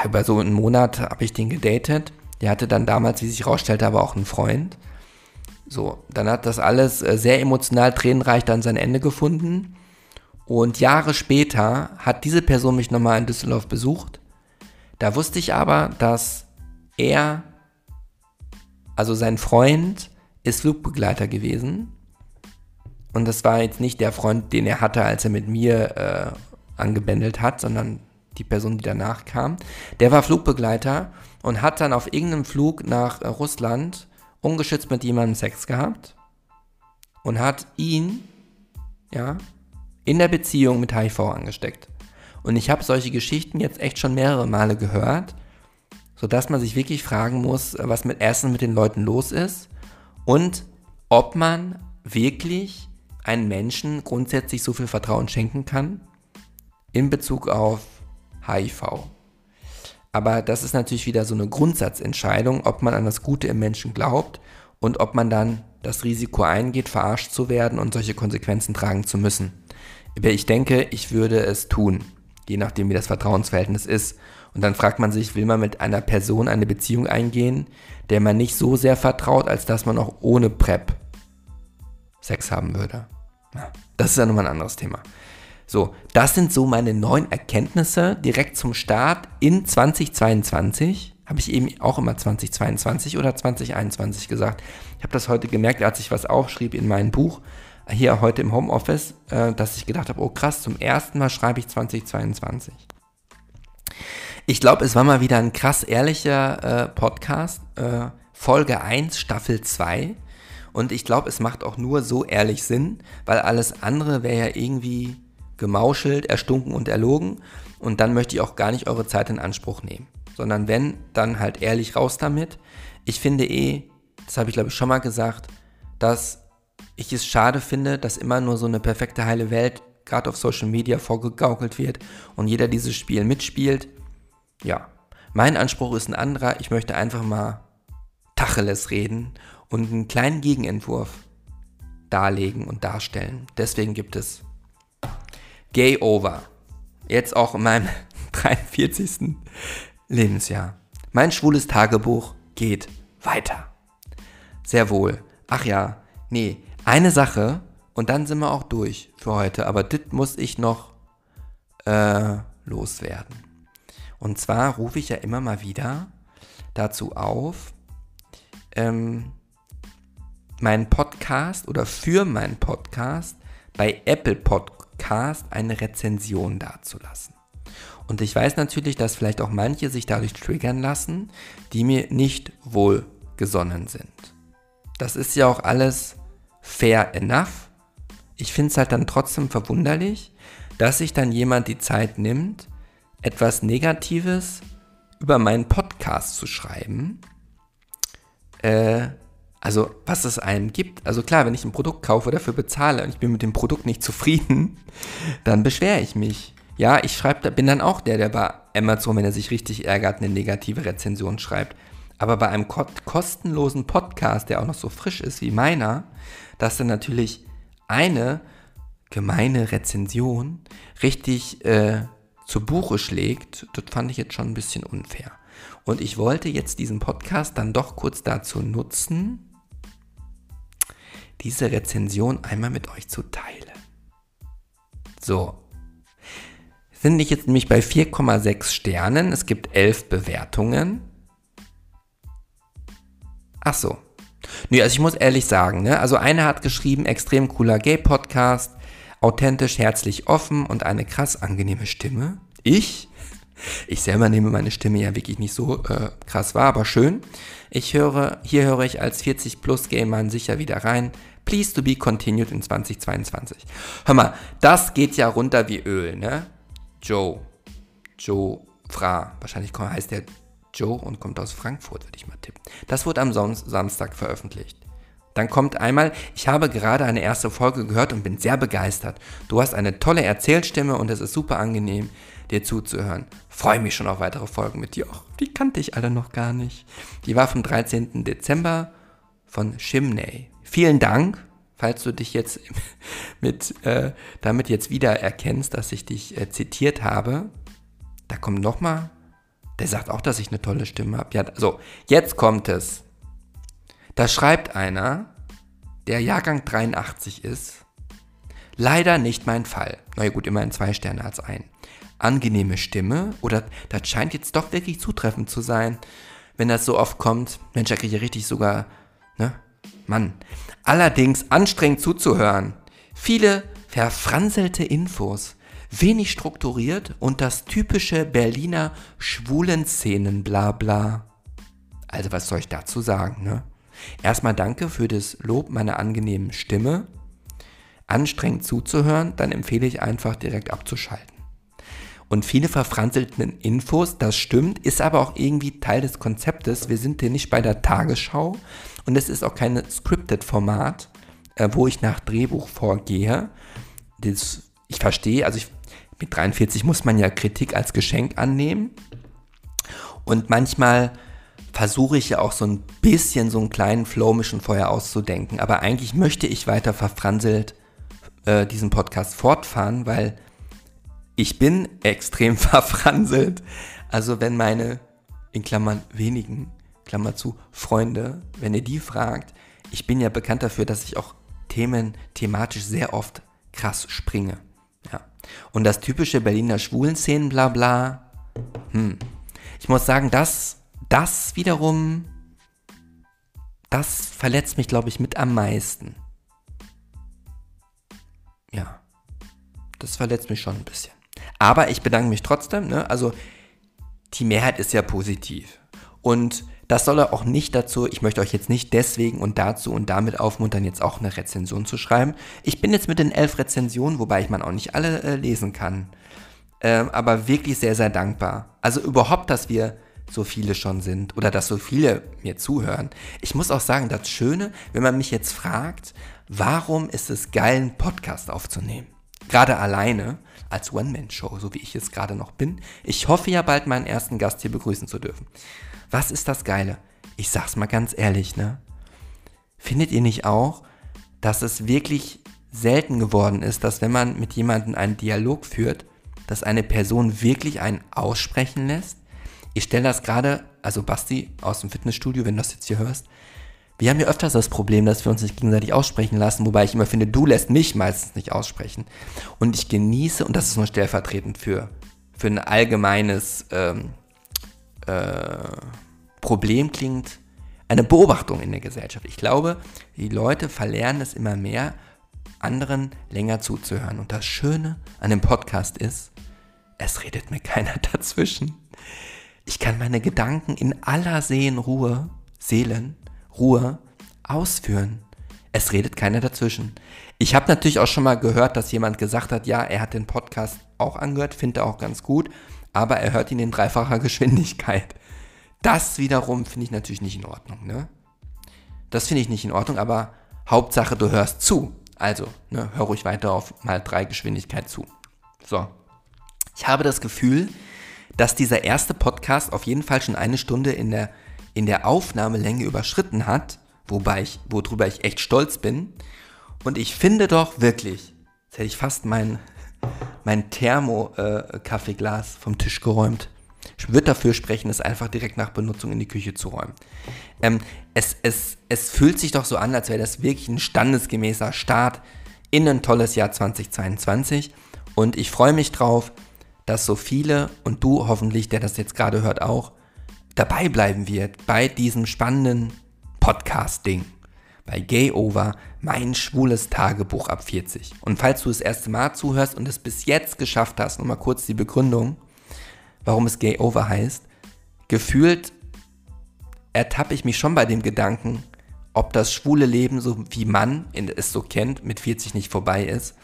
über so einen Monat habe ich den gedatet. Der hatte dann damals, wie sich herausstellte, aber auch einen Freund. So, dann hat das alles äh, sehr emotional, tränenreich dann sein Ende gefunden. Und Jahre später hat diese Person mich nochmal in Düsseldorf besucht. Da wusste ich aber, dass er, also sein Freund, ist Flugbegleiter gewesen. Und das war jetzt nicht der Freund, den er hatte, als er mit mir äh, angebändelt hat, sondern die Person, die danach kam. Der war Flugbegleiter und hat dann auf irgendeinem Flug nach äh, Russland ungeschützt mit jemandem Sex gehabt und hat ihn, ja, in der Beziehung mit HIV angesteckt. Und ich habe solche Geschichten jetzt echt schon mehrere Male gehört, sodass man sich wirklich fragen muss, was mit Essen mit den Leuten los ist und ob man wirklich einen Menschen grundsätzlich so viel Vertrauen schenken kann in Bezug auf HIV. Aber das ist natürlich wieder so eine Grundsatzentscheidung, ob man an das Gute im Menschen glaubt und ob man dann das Risiko eingeht, verarscht zu werden und solche Konsequenzen tragen zu müssen. Ich denke, ich würde es tun, je nachdem, wie das Vertrauensverhältnis ist. Und dann fragt man sich, will man mit einer Person eine Beziehung eingehen, der man nicht so sehr vertraut, als dass man auch ohne PrEP Sex haben würde. Ja, das ist ja nochmal ein anderes Thema. So, das sind so meine neuen Erkenntnisse direkt zum Start in 2022. Habe ich eben auch immer 2022 oder 2021 gesagt. Ich habe das heute gemerkt, als ich was aufschrieb in meinem Buch hier heute im Homeoffice, äh, dass ich gedacht habe, oh krass, zum ersten Mal schreibe ich 2022. Ich glaube, es war mal wieder ein krass ehrlicher äh, Podcast. Äh, Folge 1, Staffel 2. Und ich glaube, es macht auch nur so ehrlich Sinn, weil alles andere wäre ja irgendwie gemauschelt, erstunken und erlogen. Und dann möchte ich auch gar nicht eure Zeit in Anspruch nehmen. Sondern wenn, dann halt ehrlich raus damit. Ich finde eh, das habe ich glaube ich schon mal gesagt, dass ich es schade finde, dass immer nur so eine perfekte heile Welt gerade auf Social Media vorgegaukelt wird und jeder dieses Spiel mitspielt. Ja, mein Anspruch ist ein anderer. Ich möchte einfach mal Tacheles reden und einen kleinen Gegenentwurf darlegen und darstellen. Deswegen gibt es Gay Over. Jetzt auch in meinem [LAUGHS] 43. Lebensjahr. Mein schwules Tagebuch geht weiter. Sehr wohl. Ach ja, nee, eine Sache und dann sind wir auch durch für heute. Aber das muss ich noch äh, loswerden. Und zwar rufe ich ja immer mal wieder dazu auf, ähm, meinen Podcast oder für meinen Podcast bei Apple Podcast eine Rezension dazulassen. Und ich weiß natürlich, dass vielleicht auch manche sich dadurch triggern lassen, die mir nicht wohlgesonnen sind. Das ist ja auch alles fair enough. Ich finde es halt dann trotzdem verwunderlich, dass sich dann jemand die Zeit nimmt, etwas Negatives über meinen Podcast zu schreiben. Äh, also, was es einem gibt. Also klar, wenn ich ein Produkt kaufe, dafür bezahle und ich bin mit dem Produkt nicht zufrieden, [LAUGHS] dann beschwere ich mich. Ja, ich schreibe, bin dann auch der, der bei Amazon, wenn er sich richtig ärgert, eine negative Rezension schreibt. Aber bei einem kostenlosen Podcast, der auch noch so frisch ist wie meiner, dass dann natürlich eine gemeine Rezension richtig äh, zu Buche schlägt, das fand ich jetzt schon ein bisschen unfair. Und ich wollte jetzt diesen Podcast dann doch kurz dazu nutzen, diese Rezension einmal mit euch zu teilen. So. Sind ich jetzt nämlich bei 4,6 Sternen. Es gibt 11 Bewertungen. Ach so. Nee, also ich muss ehrlich sagen, ne? Also einer hat geschrieben, extrem cooler Gay-Podcast, authentisch, herzlich offen und eine krass angenehme Stimme. Ich? Ich selber nehme meine Stimme ja wirklich nicht so äh, krass wahr, aber schön. Ich höre, hier höre ich als 40 plus Gamer sicher wieder rein. Please to be continued in 2022. Hör mal, das geht ja runter wie Öl, ne? Joe. Joe Fra. Wahrscheinlich heißt der Joe und kommt aus Frankfurt, würde ich mal tippen. Das wurde am Son Samstag veröffentlicht. Dann kommt einmal, ich habe gerade eine erste Folge gehört und bin sehr begeistert. Du hast eine tolle Erzählstimme und es ist super angenehm, dir zuzuhören. Freue mich schon auf weitere Folgen mit dir. Och, die kannte ich alle noch gar nicht. Die war vom 13. Dezember von Chimney. Vielen Dank, falls du dich jetzt [LAUGHS] mit, äh, damit jetzt wieder erkennst, dass ich dich äh, zitiert habe. Da kommt nochmal der sagt auch, dass ich eine tolle Stimme habe. Ja, so, jetzt kommt es. Da schreibt einer, der Jahrgang 83 ist, leider nicht mein Fall. Na ja, gut, immerhin zwei Sterne als ein. Angenehme Stimme, oder das scheint jetzt doch wirklich zutreffend zu sein, wenn das so oft kommt. Mensch, da kriege ich richtig sogar, ne? Mann. Allerdings anstrengend zuzuhören. Viele verfranselte Infos wenig strukturiert und das typische Berliner Schwulenszenen blabla. Also was soll ich dazu sagen, ne? Erstmal danke für das Lob meiner angenehmen Stimme. Anstrengend zuzuhören, dann empfehle ich einfach direkt abzuschalten. Und viele verfranzelten Infos, das stimmt, ist aber auch irgendwie Teil des Konzeptes. Wir sind hier nicht bei der Tagesschau und es ist auch kein scripted Format, äh, wo ich nach Drehbuch vorgehe. Das, ich verstehe, also ich mit 43 muss man ja Kritik als Geschenk annehmen. Und manchmal versuche ich ja auch so ein bisschen so einen kleinen Flow mischen vorher auszudenken. Aber eigentlich möchte ich weiter verfranselt äh, diesen Podcast fortfahren, weil ich bin extrem [LAUGHS] verfranselt. Also wenn meine, in Klammern wenigen, Klammer zu, Freunde, wenn ihr die fragt, ich bin ja bekannt dafür, dass ich auch Themen thematisch sehr oft krass springe. Ja. Und das typische Berliner Schwulenszenen, bla bla. Hm. Ich muss sagen, das, das wiederum, das verletzt mich, glaube ich, mit am meisten. Ja. Das verletzt mich schon ein bisschen. Aber ich bedanke mich trotzdem, ne? Also, die Mehrheit ist ja positiv. Und das soll auch nicht dazu, ich möchte euch jetzt nicht deswegen und dazu und damit aufmuntern, jetzt auch eine Rezension zu schreiben. Ich bin jetzt mit den elf Rezensionen, wobei ich man auch nicht alle äh, lesen kann, äh, aber wirklich sehr, sehr dankbar. Also überhaupt, dass wir so viele schon sind oder dass so viele mir zuhören. Ich muss auch sagen, das Schöne, wenn man mich jetzt fragt, warum ist es geil, einen Podcast aufzunehmen? Gerade alleine als One-Man-Show, so wie ich es gerade noch bin. Ich hoffe ja bald meinen ersten Gast hier begrüßen zu dürfen. Was ist das Geile? Ich sag's mal ganz ehrlich, ne? Findet ihr nicht auch, dass es wirklich selten geworden ist, dass wenn man mit jemandem einen Dialog führt, dass eine Person wirklich einen aussprechen lässt? Ich stelle das gerade, also Basti aus dem Fitnessstudio, wenn du das jetzt hier hörst, wir haben ja öfters das Problem, dass wir uns nicht gegenseitig aussprechen lassen, wobei ich immer finde, du lässt mich meistens nicht aussprechen. Und ich genieße, und das ist nur stellvertretend für, für ein allgemeines ähm, äh, Problem klingt, eine Beobachtung in der Gesellschaft. Ich glaube, die Leute verlernen es immer mehr, anderen länger zuzuhören. Und das Schöne an dem Podcast ist, es redet mir [LAUGHS] keiner dazwischen. Ich kann meine Gedanken in aller Seelenruhe, Seelenruhe ausführen. Es redet keiner dazwischen. Ich habe natürlich auch schon mal gehört, dass jemand gesagt hat, ja, er hat den Podcast auch angehört, finde auch ganz gut aber er hört ihn in dreifacher Geschwindigkeit. Das wiederum finde ich natürlich nicht in Ordnung. Ne? Das finde ich nicht in Ordnung, aber Hauptsache du hörst zu. Also, ne, hör ruhig weiter auf mal drei Geschwindigkeit zu. So. Ich habe das Gefühl, dass dieser erste Podcast auf jeden Fall schon eine Stunde in der, in der Aufnahmelänge überschritten hat, wobei ich, worüber ich echt stolz bin. Und ich finde doch wirklich, jetzt hätte ich fast meinen mein Thermo-Kaffeeglas äh, vom Tisch geräumt. Ich würde dafür sprechen, es einfach direkt nach Benutzung in die Küche zu räumen. Ähm, es, es, es fühlt sich doch so an, als wäre das wirklich ein standesgemäßer Start in ein tolles Jahr 2022. Und ich freue mich drauf, dass so viele und du hoffentlich, der das jetzt gerade hört, auch dabei bleiben wird bei diesem spannenden Podcast-Ding. Bei Gay Over, mein schwules Tagebuch ab 40. Und falls du das erste Mal zuhörst und es bis jetzt geschafft hast, nochmal kurz die Begründung, warum es Gay Over heißt, gefühlt ertappe ich mich schon bei dem Gedanken, ob das schwule Leben, so wie man es so kennt, mit 40 nicht vorbei ist.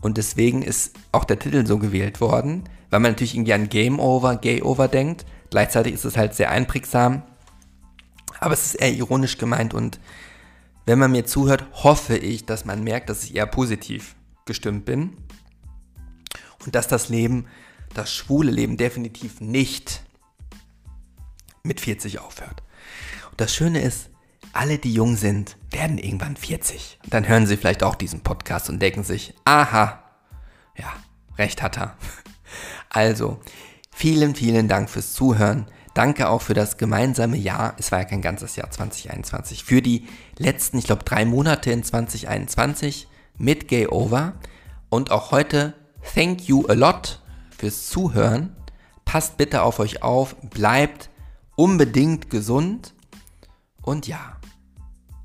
Und deswegen ist auch der Titel so gewählt worden, weil man natürlich irgendwie an Game Over, Gay Over denkt. Gleichzeitig ist es halt sehr einprägsam, aber es ist eher ironisch gemeint und wenn man mir zuhört, hoffe ich, dass man merkt, dass ich eher positiv gestimmt bin und dass das Leben, das schwule Leben definitiv nicht mit 40 aufhört. Und das Schöne ist, alle, die jung sind, werden irgendwann 40. Und dann hören sie vielleicht auch diesen Podcast und denken sich, aha, ja, recht hat er. [LAUGHS] Also, vielen, vielen Dank fürs Zuhören. Danke auch für das gemeinsame Jahr. Es war ja kein ganzes Jahr 2021. Für die letzten, ich glaube, drei Monate in 2021 mit Gay Over. Und auch heute, thank you a lot fürs Zuhören. Passt bitte auf euch auf. Bleibt unbedingt gesund. Und ja,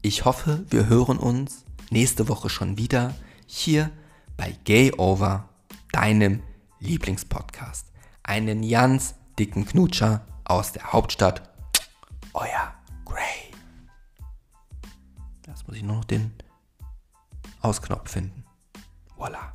ich hoffe, wir hören uns nächste Woche schon wieder hier bei Gay Over, deinem Lieblingspodcast. Einen ganz dicken Knutscher aus der Hauptstadt. Euer Gray. Jetzt muss ich nur noch den Ausknopf finden. Voila.